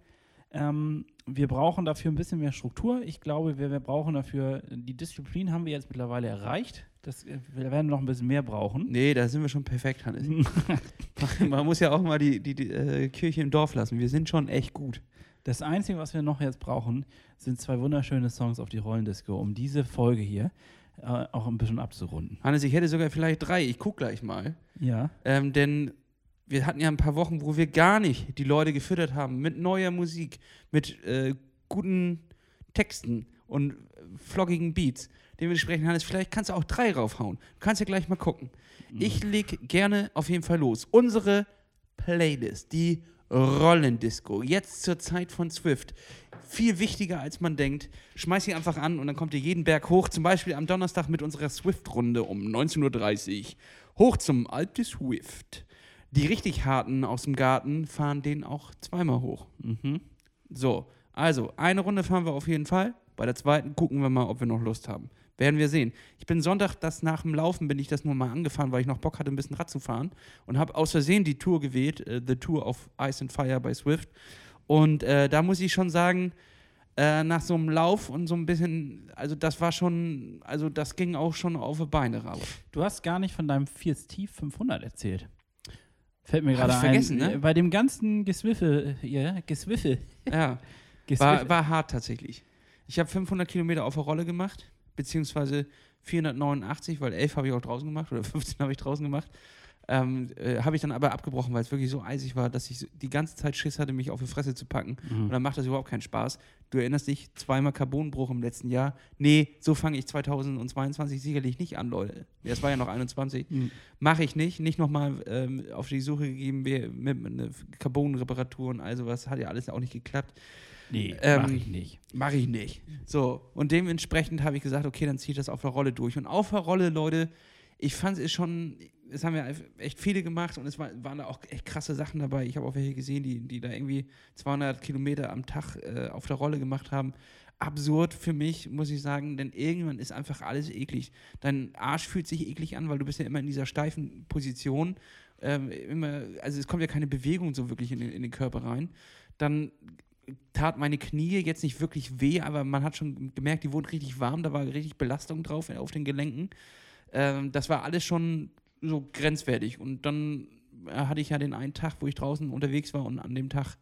S2: ähm, wir brauchen dafür ein bisschen mehr Struktur. Ich glaube, wir, wir brauchen dafür, die Disziplin haben wir jetzt mittlerweile erreicht. Das, äh, wir werden noch ein bisschen mehr brauchen.
S1: Nee, da sind wir schon perfekt, Hannes. *laughs* Man muss ja auch mal die, die, die äh, Kirche im Dorf lassen. Wir sind schon echt gut.
S2: Das Einzige, was wir noch jetzt brauchen, sind zwei wunderschöne Songs auf die Rollendisco, um diese Folge hier äh, auch ein bisschen abzurunden.
S1: Hannes, ich hätte sogar vielleicht drei. Ich gucke gleich mal.
S2: Ja.
S1: Ähm, denn wir hatten ja ein paar Wochen, wo wir gar nicht die Leute gefüttert haben mit neuer Musik, mit äh, guten Texten und äh, floggigen Beats. Dementsprechend, Hannes, vielleicht kannst du auch drei raufhauen. Du kannst ja gleich mal gucken. Ich leg gerne auf jeden Fall los. Unsere Playlist, die Rollendisco, jetzt zur Zeit von Swift. Viel wichtiger als man denkt. Schmeiß sie einfach an und dann kommt ihr jeden Berg hoch. Zum Beispiel am Donnerstag mit unserer Swift-Runde um 19.30 Uhr. Hoch zum Alte Swift. Die richtig harten aus dem Garten fahren den auch zweimal hoch.
S2: Mhm.
S1: So, also eine Runde fahren wir auf jeden Fall. Bei der zweiten gucken wir mal, ob wir noch Lust haben. Werden wir sehen. Ich bin Sonntag, das nach dem Laufen bin ich das nur mal angefahren, weil ich noch Bock hatte, ein bisschen Rad zu fahren und habe aus Versehen die Tour gewählt, äh, The Tour of Ice and Fire bei Swift. Und äh, da muss ich schon sagen, äh, nach so einem Lauf und so ein bisschen, also das war schon, also das ging auch schon auf die Beine rauf.
S2: Du hast gar nicht von deinem Fiat Steve 500 erzählt. Fällt mir gerade ein.
S1: vergessen, ne?
S2: Bei dem ganzen Geswiffel, *laughs* ja, Geswiffel. *laughs*
S1: Ja, war, war hart tatsächlich. Ich habe 500 Kilometer auf der Rolle gemacht, beziehungsweise 489, weil 11 habe ich auch draußen gemacht oder 15 habe ich draußen gemacht. Ähm, äh, habe ich dann aber abgebrochen, weil es wirklich so eisig war, dass ich die ganze Zeit Schiss hatte, mich auf die Fresse zu packen. Und dann macht das überhaupt keinen Spaß. Du erinnerst dich, zweimal Carbonbruch im letzten Jahr. Nee, so fange ich 2022 sicherlich nicht an, Leute. Es war ja noch 21.
S2: Mhm.
S1: Mache ich nicht. Nicht nochmal ähm, auf die Suche gegeben wer- mit, mit einer Carbonreparatur und all sowas. Hat ja alles auch nicht geklappt.
S2: Nee,
S1: Ähm,
S2: mach ich nicht.
S1: Mache ich nicht. So, und dementsprechend habe ich gesagt, okay, dann ziehe ich das auf der Rolle durch. Und auf der Rolle, Leute, ich fand es schon, es haben ja echt viele gemacht und es war, waren da auch echt krasse Sachen dabei. Ich habe auch welche gesehen, die, die da irgendwie 200 Kilometer am Tag äh, auf der Rolle gemacht haben. Absurd für mich, muss ich sagen, denn irgendwann ist einfach alles eklig. Dein Arsch fühlt sich eklig an, weil du bist ja immer in dieser steifen Position. Ähm, immer, also es kommt ja keine Bewegung so wirklich in den, in den Körper rein. Dann tat meine Knie jetzt nicht wirklich weh, aber man hat schon gemerkt, die wurden richtig warm, da war richtig Belastung drauf auf den Gelenken. Ähm, das war alles schon so grenzwertig. Und dann äh, hatte ich ja den einen Tag, wo ich draußen unterwegs war und an dem Tag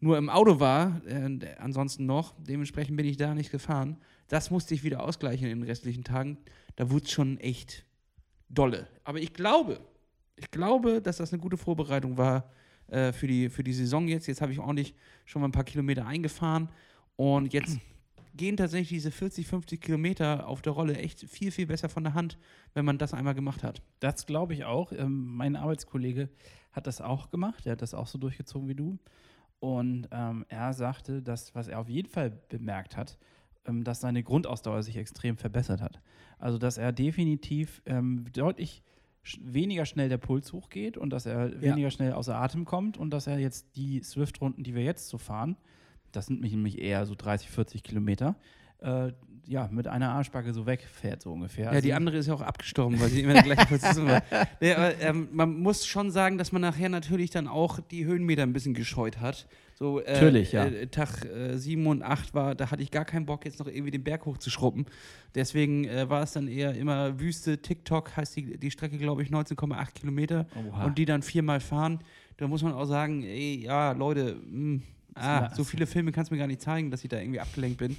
S1: nur im Auto war, äh, ansonsten noch. Dementsprechend bin ich da nicht gefahren. Das musste ich wieder ausgleichen in den restlichen Tagen. Da wurde es schon echt dolle. Aber ich glaube, ich glaube, dass das eine gute Vorbereitung war äh, für, die, für die Saison jetzt. Jetzt habe ich ordentlich schon mal ein paar Kilometer eingefahren und jetzt gehen tatsächlich diese 40, 50 Kilometer auf der Rolle echt viel, viel besser von der Hand, wenn man das einmal gemacht hat.
S2: Das glaube ich auch. Ähm, mein Arbeitskollege hat das auch gemacht. Er hat das auch so durchgezogen wie du. Und ähm, er sagte, dass, was er auf jeden Fall bemerkt hat, ähm, dass seine Grundausdauer sich extrem verbessert hat. Also, dass er definitiv ähm, deutlich weniger schnell der Puls hochgeht und dass er weniger schnell außer Atem kommt und dass er jetzt die Swift-Runden, die wir jetzt so fahren, das sind nämlich eher so 30, 40 Kilometer, äh, ja, mit einer Arschbacke so wegfährt, so ungefähr.
S1: Ja, die
S2: Also-
S1: andere ist ja auch abgestorben, weil sie immer gleichen Position war. *laughs* Nee, aber, ähm, man muss schon sagen, dass man nachher natürlich dann auch die Höhenmeter ein bisschen gescheut hat. So, äh,
S2: Natürlich, ja.
S1: Äh, Tag äh, 7 und 8 war, da hatte ich gar keinen Bock, jetzt noch irgendwie den Berg hochzuschrubben. Deswegen äh, war es dann eher immer Wüste. TikTok heißt die, die Strecke, glaube ich, 19,8 Kilometer.
S2: Oha.
S1: Und die dann viermal fahren. Da muss man auch sagen, ey, ja, Leute, mh, ah, so viele Filme kannst du mir gar nicht zeigen, dass ich da irgendwie abgelenkt bin.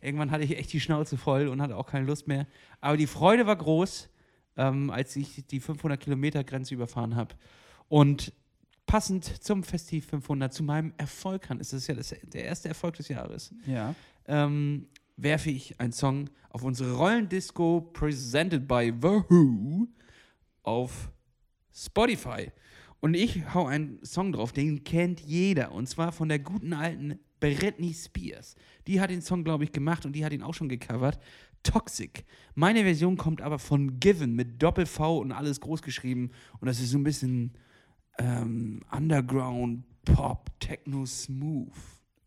S1: Irgendwann hatte ich echt die Schnauze voll und hatte auch keine Lust mehr. Aber die Freude war groß, ähm, als ich die 500 Kilometer Grenze überfahren habe. Und passend zum Festiv 500, zu meinem Erfolg an, ist das ja das, der erste Erfolg des Jahres,
S2: ja.
S1: ähm, werfe ich einen Song auf unsere Rollendisco presented by The Who auf Spotify. Und ich hau einen Song drauf, den kennt jeder. Und zwar von der guten alten Britney Spears. Die hat den Song, glaube ich, gemacht und die hat ihn auch schon gecovert. Toxic. Meine Version kommt aber von Given mit Doppel-V und alles groß geschrieben. Und das ist so ein bisschen ähm, Underground, Pop, Techno, Smooth.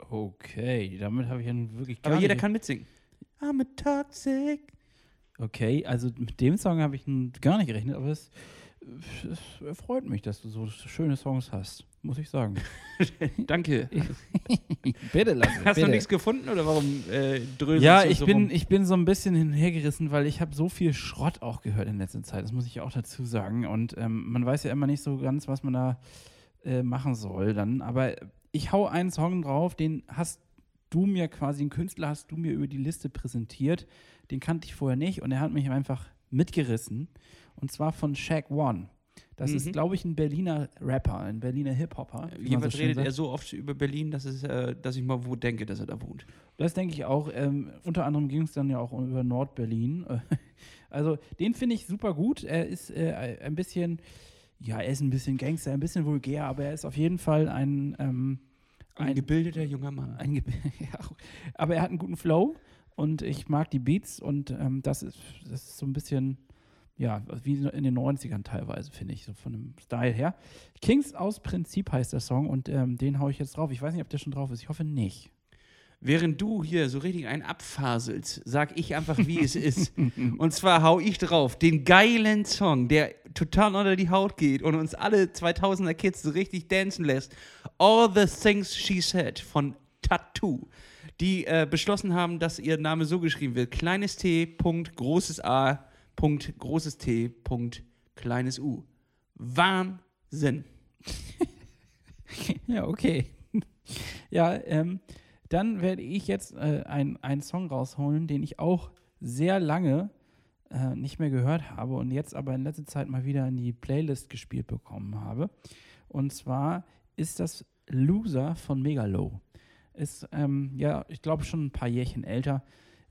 S2: Okay, damit habe ich ja nun wirklich gar
S1: Aber jeder kann mitsingen. I'm a toxic.
S2: Okay, also mit dem Song habe ich gar nicht gerechnet, aber es, es erfreut mich, dass du so schöne Songs hast, muss ich sagen. *laughs*
S1: Danke. *laughs*
S2: bitte, Lasse,
S1: Hast du
S2: bitte.
S1: nichts gefunden oder warum äh, dröselst
S2: Ja,
S1: du
S2: ich
S1: so
S2: bin,
S1: rum?
S2: ich bin so ein bisschen hinhergerissen, weil ich habe so viel Schrott auch gehört in letzter Zeit. Das muss ich auch dazu sagen. Und ähm, man weiß ja immer nicht so ganz, was man da äh, machen soll dann. Aber ich hau einen Song drauf, den hast du mir quasi, einen Künstler hast du mir über die Liste präsentiert. Den kannte ich vorher nicht und er hat mich einfach mitgerissen. Und zwar von Shaq One. Das
S1: Mhm.
S2: ist, glaube ich, ein Berliner Rapper, ein Berliner Hip-Hopper.
S1: Jedenfalls
S2: so
S1: redet
S2: sagt.
S1: er so oft über Berlin, dass, es, äh, dass ich mal wo denke, dass er da wohnt.
S2: Das denke ich auch. Ähm, unter anderem ging es dann ja auch über Nordberlin. *laughs* Also den finde ich super gut. Er ist äh, ein bisschen, ja, er ist ein bisschen Gangster, ein bisschen vulgär, aber er ist auf jeden Fall ein, ähm,
S1: Ein,
S2: ein,
S1: gebildeter junger Mann.
S2: ein *laughs* ja, aber er hat einen guten Flow und ich mag die Beats und ähm, das, ist, das ist so ein bisschen, ja, wie in den 90ern teilweise, finde ich, so von dem Style her. Kings aus Prinzip heißt der Song und ähm, den haue ich jetzt drauf. Ich weiß nicht, ob der schon drauf ist. Ich hoffe nicht.
S1: Während du hier so richtig einen abfaselst, sag ich einfach, wie es *laughs* ist. Und zwar hau ich drauf den geilen Song, der total unter die Haut geht und uns alle 2000er Kids so richtig dancen lässt. All the Things She Said von Tattoo. die äh, beschlossen haben, dass ihr Name so geschrieben wird: kleines T, Punkt, großes A, Punkt, großes T, Punkt, kleines U. Wahnsinn. *laughs*
S2: ja, okay. ja, ähm, dann werde ich jetzt äh, einen Song rausholen, den ich auch sehr lange äh, nicht mehr gehört habe und jetzt aber in letzter Zeit mal wieder in die Playlist gespielt bekommen habe. Und zwar ist das Loser von Megalow. Ist, ähm, ja, ich glaube schon ein paar Jährchen älter,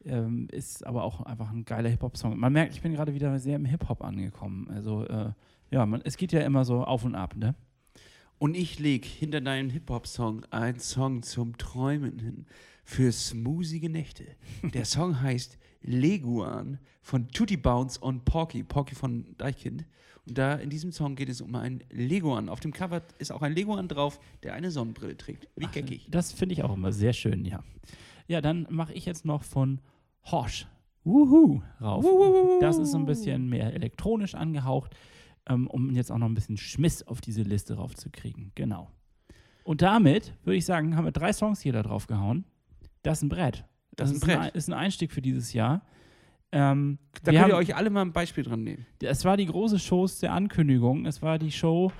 S2: ähm, ist aber auch einfach ein geiler Hip-Hop-Song. Man merkt, ich bin gerade wieder sehr im Hip-Hop angekommen. Also, äh, ja, man, es geht ja immer so auf und ab, ne?
S1: Und ich leg hinter deinem Hip-Hop-Song einen Song zum Träumen hin. Für smoothige Nächte. *laughs* Der Song heißt Leguan von Tutti Bounce und Porky. Porky von Deichkind. Und da in diesem Song geht es um einen Leguan. Auf dem Cover ist auch ein Leguan drauf, der eine Sonnenbrille trägt. Wie geckig.
S2: Das finde ich auch immer sehr schön, ja. Ja, dann mache ich jetzt noch von Horsch. Wuhu rauf. Wuhu. Das ist so ein bisschen mehr elektronisch angehaucht ähm, um jetzt auch noch ein bisschen Schmiss auf diese Liste raufzukriegen. Genau. Und damit würde ich sagen, haben wir drei Songs hier da drauf gehauen. Das ist ein Brett. Das, das ist, ein Brett. Ein, ist ein Einstieg für dieses Jahr.
S1: Ähm, da könnt haben, ihr euch alle mal ein Beispiel dran nehmen.
S2: Es war die große Show der Ankündigung. Es war die Show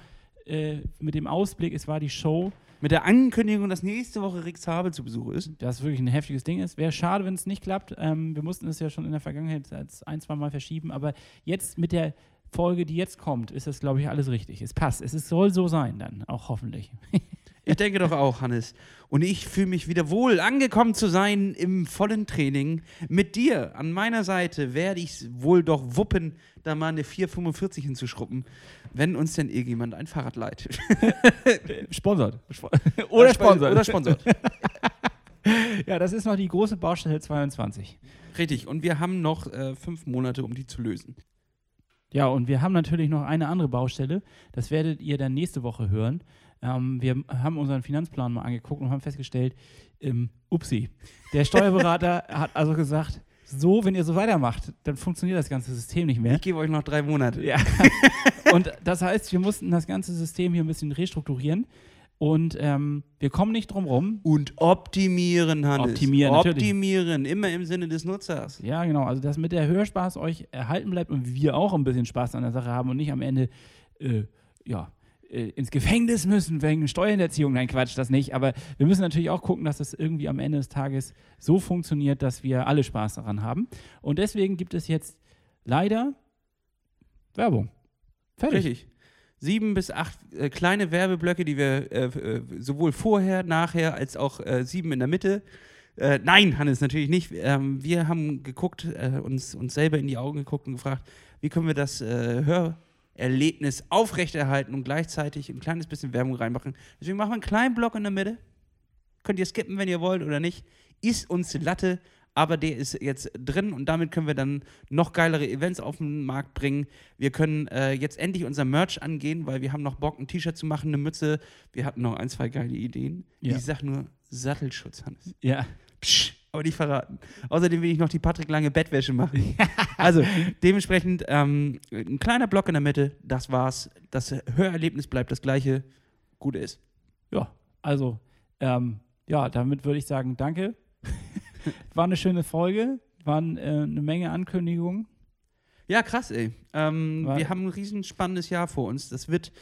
S2: äh, mit dem Ausblick. Es war die Show.
S1: Mit der Ankündigung, dass nächste Woche Rick Zabel zu Besuch ist.
S2: Das wirklich ein heftiges Ding ist. Wäre schade, wenn es nicht klappt. Ähm, wir mussten es ja schon in der Vergangenheit ein, zwei Mal verschieben. Aber jetzt mit der Folge, die jetzt kommt, ist das, glaube ich, alles richtig. Es passt. Es ist, soll so sein dann, auch hoffentlich. *laughs*
S1: ich denke doch auch, Hannes. Und ich fühle mich wieder wohl, angekommen zu sein im vollen Training. Mit dir an meiner Seite werde ich es wohl doch wuppen, da mal eine 445 hinzuschruppen, wenn uns denn irgendjemand ein Fahrrad leitet. *laughs*
S2: sponsort. Oder sponsort.
S1: Oder sponsort. *laughs*
S2: ja, das ist noch die große Baustelle 22.
S1: Richtig, und wir haben noch äh, fünf Monate, um die zu lösen.
S2: Ja, und wir haben natürlich noch eine andere Baustelle. Das werdet ihr dann nächste Woche hören. Ähm, wir haben unseren Finanzplan mal angeguckt und haben festgestellt, ähm, upsi, der Steuerberater *laughs* hat also gesagt, so, wenn ihr so weitermacht, dann funktioniert das ganze System nicht mehr.
S1: Ich gebe euch noch drei Monate.
S2: Ja. *laughs* und das heißt, wir mussten das ganze System hier ein bisschen restrukturieren. Und ähm, wir kommen nicht drum rum.
S1: Und optimieren, Hannes.
S2: Optimieren,
S1: Optimieren, immer im Sinne des Nutzers.
S2: Ja, genau. Also, dass mit der Hörspaß euch erhalten bleibt und wir auch ein bisschen Spaß an der Sache haben und nicht am Ende, äh, ja, äh, ins Gefängnis müssen wegen Steuerhinterziehung. Nein, Quatsch, das nicht. Aber wir müssen natürlich auch gucken, dass das irgendwie am Ende des Tages so funktioniert, dass wir alle Spaß daran haben. Und deswegen gibt es jetzt leider Werbung.
S1: Fertig. Richtig sieben bis acht äh, kleine Werbeblöcke, die wir äh, äh, sowohl vorher, nachher als auch äh, sieben in der Mitte. Äh, nein, Hannes, natürlich nicht. Ähm, wir haben geguckt, äh, uns, uns selber in die Augen geguckt und gefragt, wie können wir das Hörerlebnis aufrechterhalten und gleichzeitig ein kleines bisschen Werbung reinmachen. Deswegen machen wir einen kleinen Block in der Mitte. Könnt ihr skippen, wenn ihr wollt oder nicht. Ist uns Latte aber der ist jetzt drin und damit können wir dann noch geilere Events auf den Markt bringen. Wir können äh, jetzt endlich unser Merch angehen, weil wir haben noch Bock, ein T-Shirt zu machen, eine Mütze. Wir hatten noch ein, zwei geile Ideen. Ja. Ich sag nur Sattelschutz, Hannes.
S2: Ja.
S1: Psch, aber nicht verraten. Außerdem will ich noch die Patrick Lange Bettwäsche machen. *laughs* also dementsprechend ähm, ein kleiner Block in der Mitte, das war's. Das Hörerlebnis bleibt das gleiche. Gut ist.
S2: Ja, also ähm, ja, damit würde ich sagen, danke *laughs* war eine schöne Folge, waren äh, eine Menge Ankündigungen.
S1: Ja, krass, ey. Ähm, wir haben ein riesen spannendes Jahr vor uns. Das wird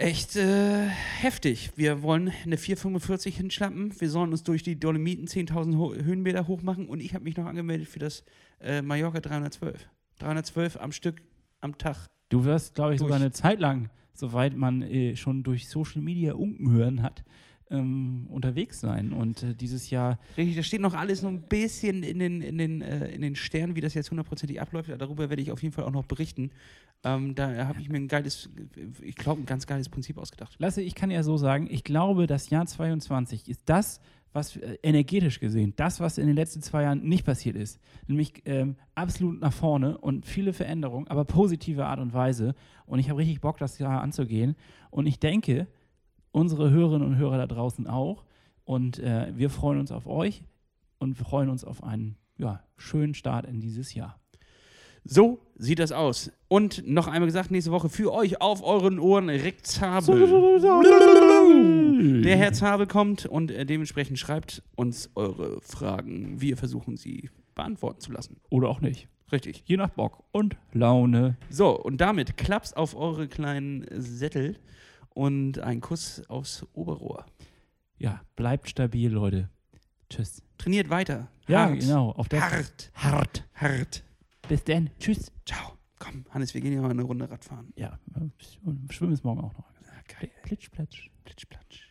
S1: echt äh, heftig. Wir wollen eine 445 hinschlappen. Wir sollen uns durch die Dolomiten 10.000 Ho Höhenmeter hochmachen und ich habe mich noch angemeldet für das äh, Mallorca 312. 312 am Stück am Tag.
S2: Du wirst, glaube ich, durch. sogar eine Zeit lang, soweit man äh, schon durch Social Media Unken hören hat, ähm, unterwegs sein. Und äh, dieses Jahr.
S1: Richtig, da steht noch alles so ein bisschen in den, in den, äh, in den Sternen, wie das jetzt hundertprozentig abläuft. Darüber werde ich auf jeden Fall auch noch berichten. Ähm, da habe ich mir ein geiles, ich glaube, ein ganz geiles Prinzip ausgedacht.
S2: Lasse, ich kann ja so sagen, ich glaube, das Jahr 22 ist das, was äh, energetisch gesehen, das, was in den letzten zwei Jahren nicht passiert ist, nämlich ähm, absolut nach vorne und viele Veränderungen, aber positive Art und Weise. Und ich habe richtig Bock, das Jahr anzugehen. Und ich denke, unsere Hörerinnen und Hörer da draußen auch. Und äh, wir freuen uns auf euch und freuen uns auf einen ja, schönen Start in dieses Jahr.
S1: So sieht das aus. Und noch einmal gesagt, nächste Woche für euch auf euren Ohren Rick Zabel. Der Herr Zabel kommt und äh, dementsprechend schreibt uns eure Fragen. Wir versuchen sie beantworten zu lassen.
S2: Oder auch nicht.
S1: Richtig.
S2: Je nach Bock und Laune.
S1: So, und damit Klaps auf eure kleinen Sättel und ein Kuss aufs Oberrohr.
S2: Ja, bleibt stabil, Leute. Tschüss.
S1: Trainiert weiter.
S2: Ja,
S1: Hart.
S2: genau. Auf der
S1: Hart.
S2: Hart.
S1: Hart.
S2: Bis dann. Tschüss.
S1: Ciao. Komm, Hannes, wir gehen hier mal eine Runde Radfahren.
S2: Ja, schwimmen ist morgen auch noch.
S1: Ja, geil.
S2: Plitsch, platsch.
S1: Plitsch, platsch.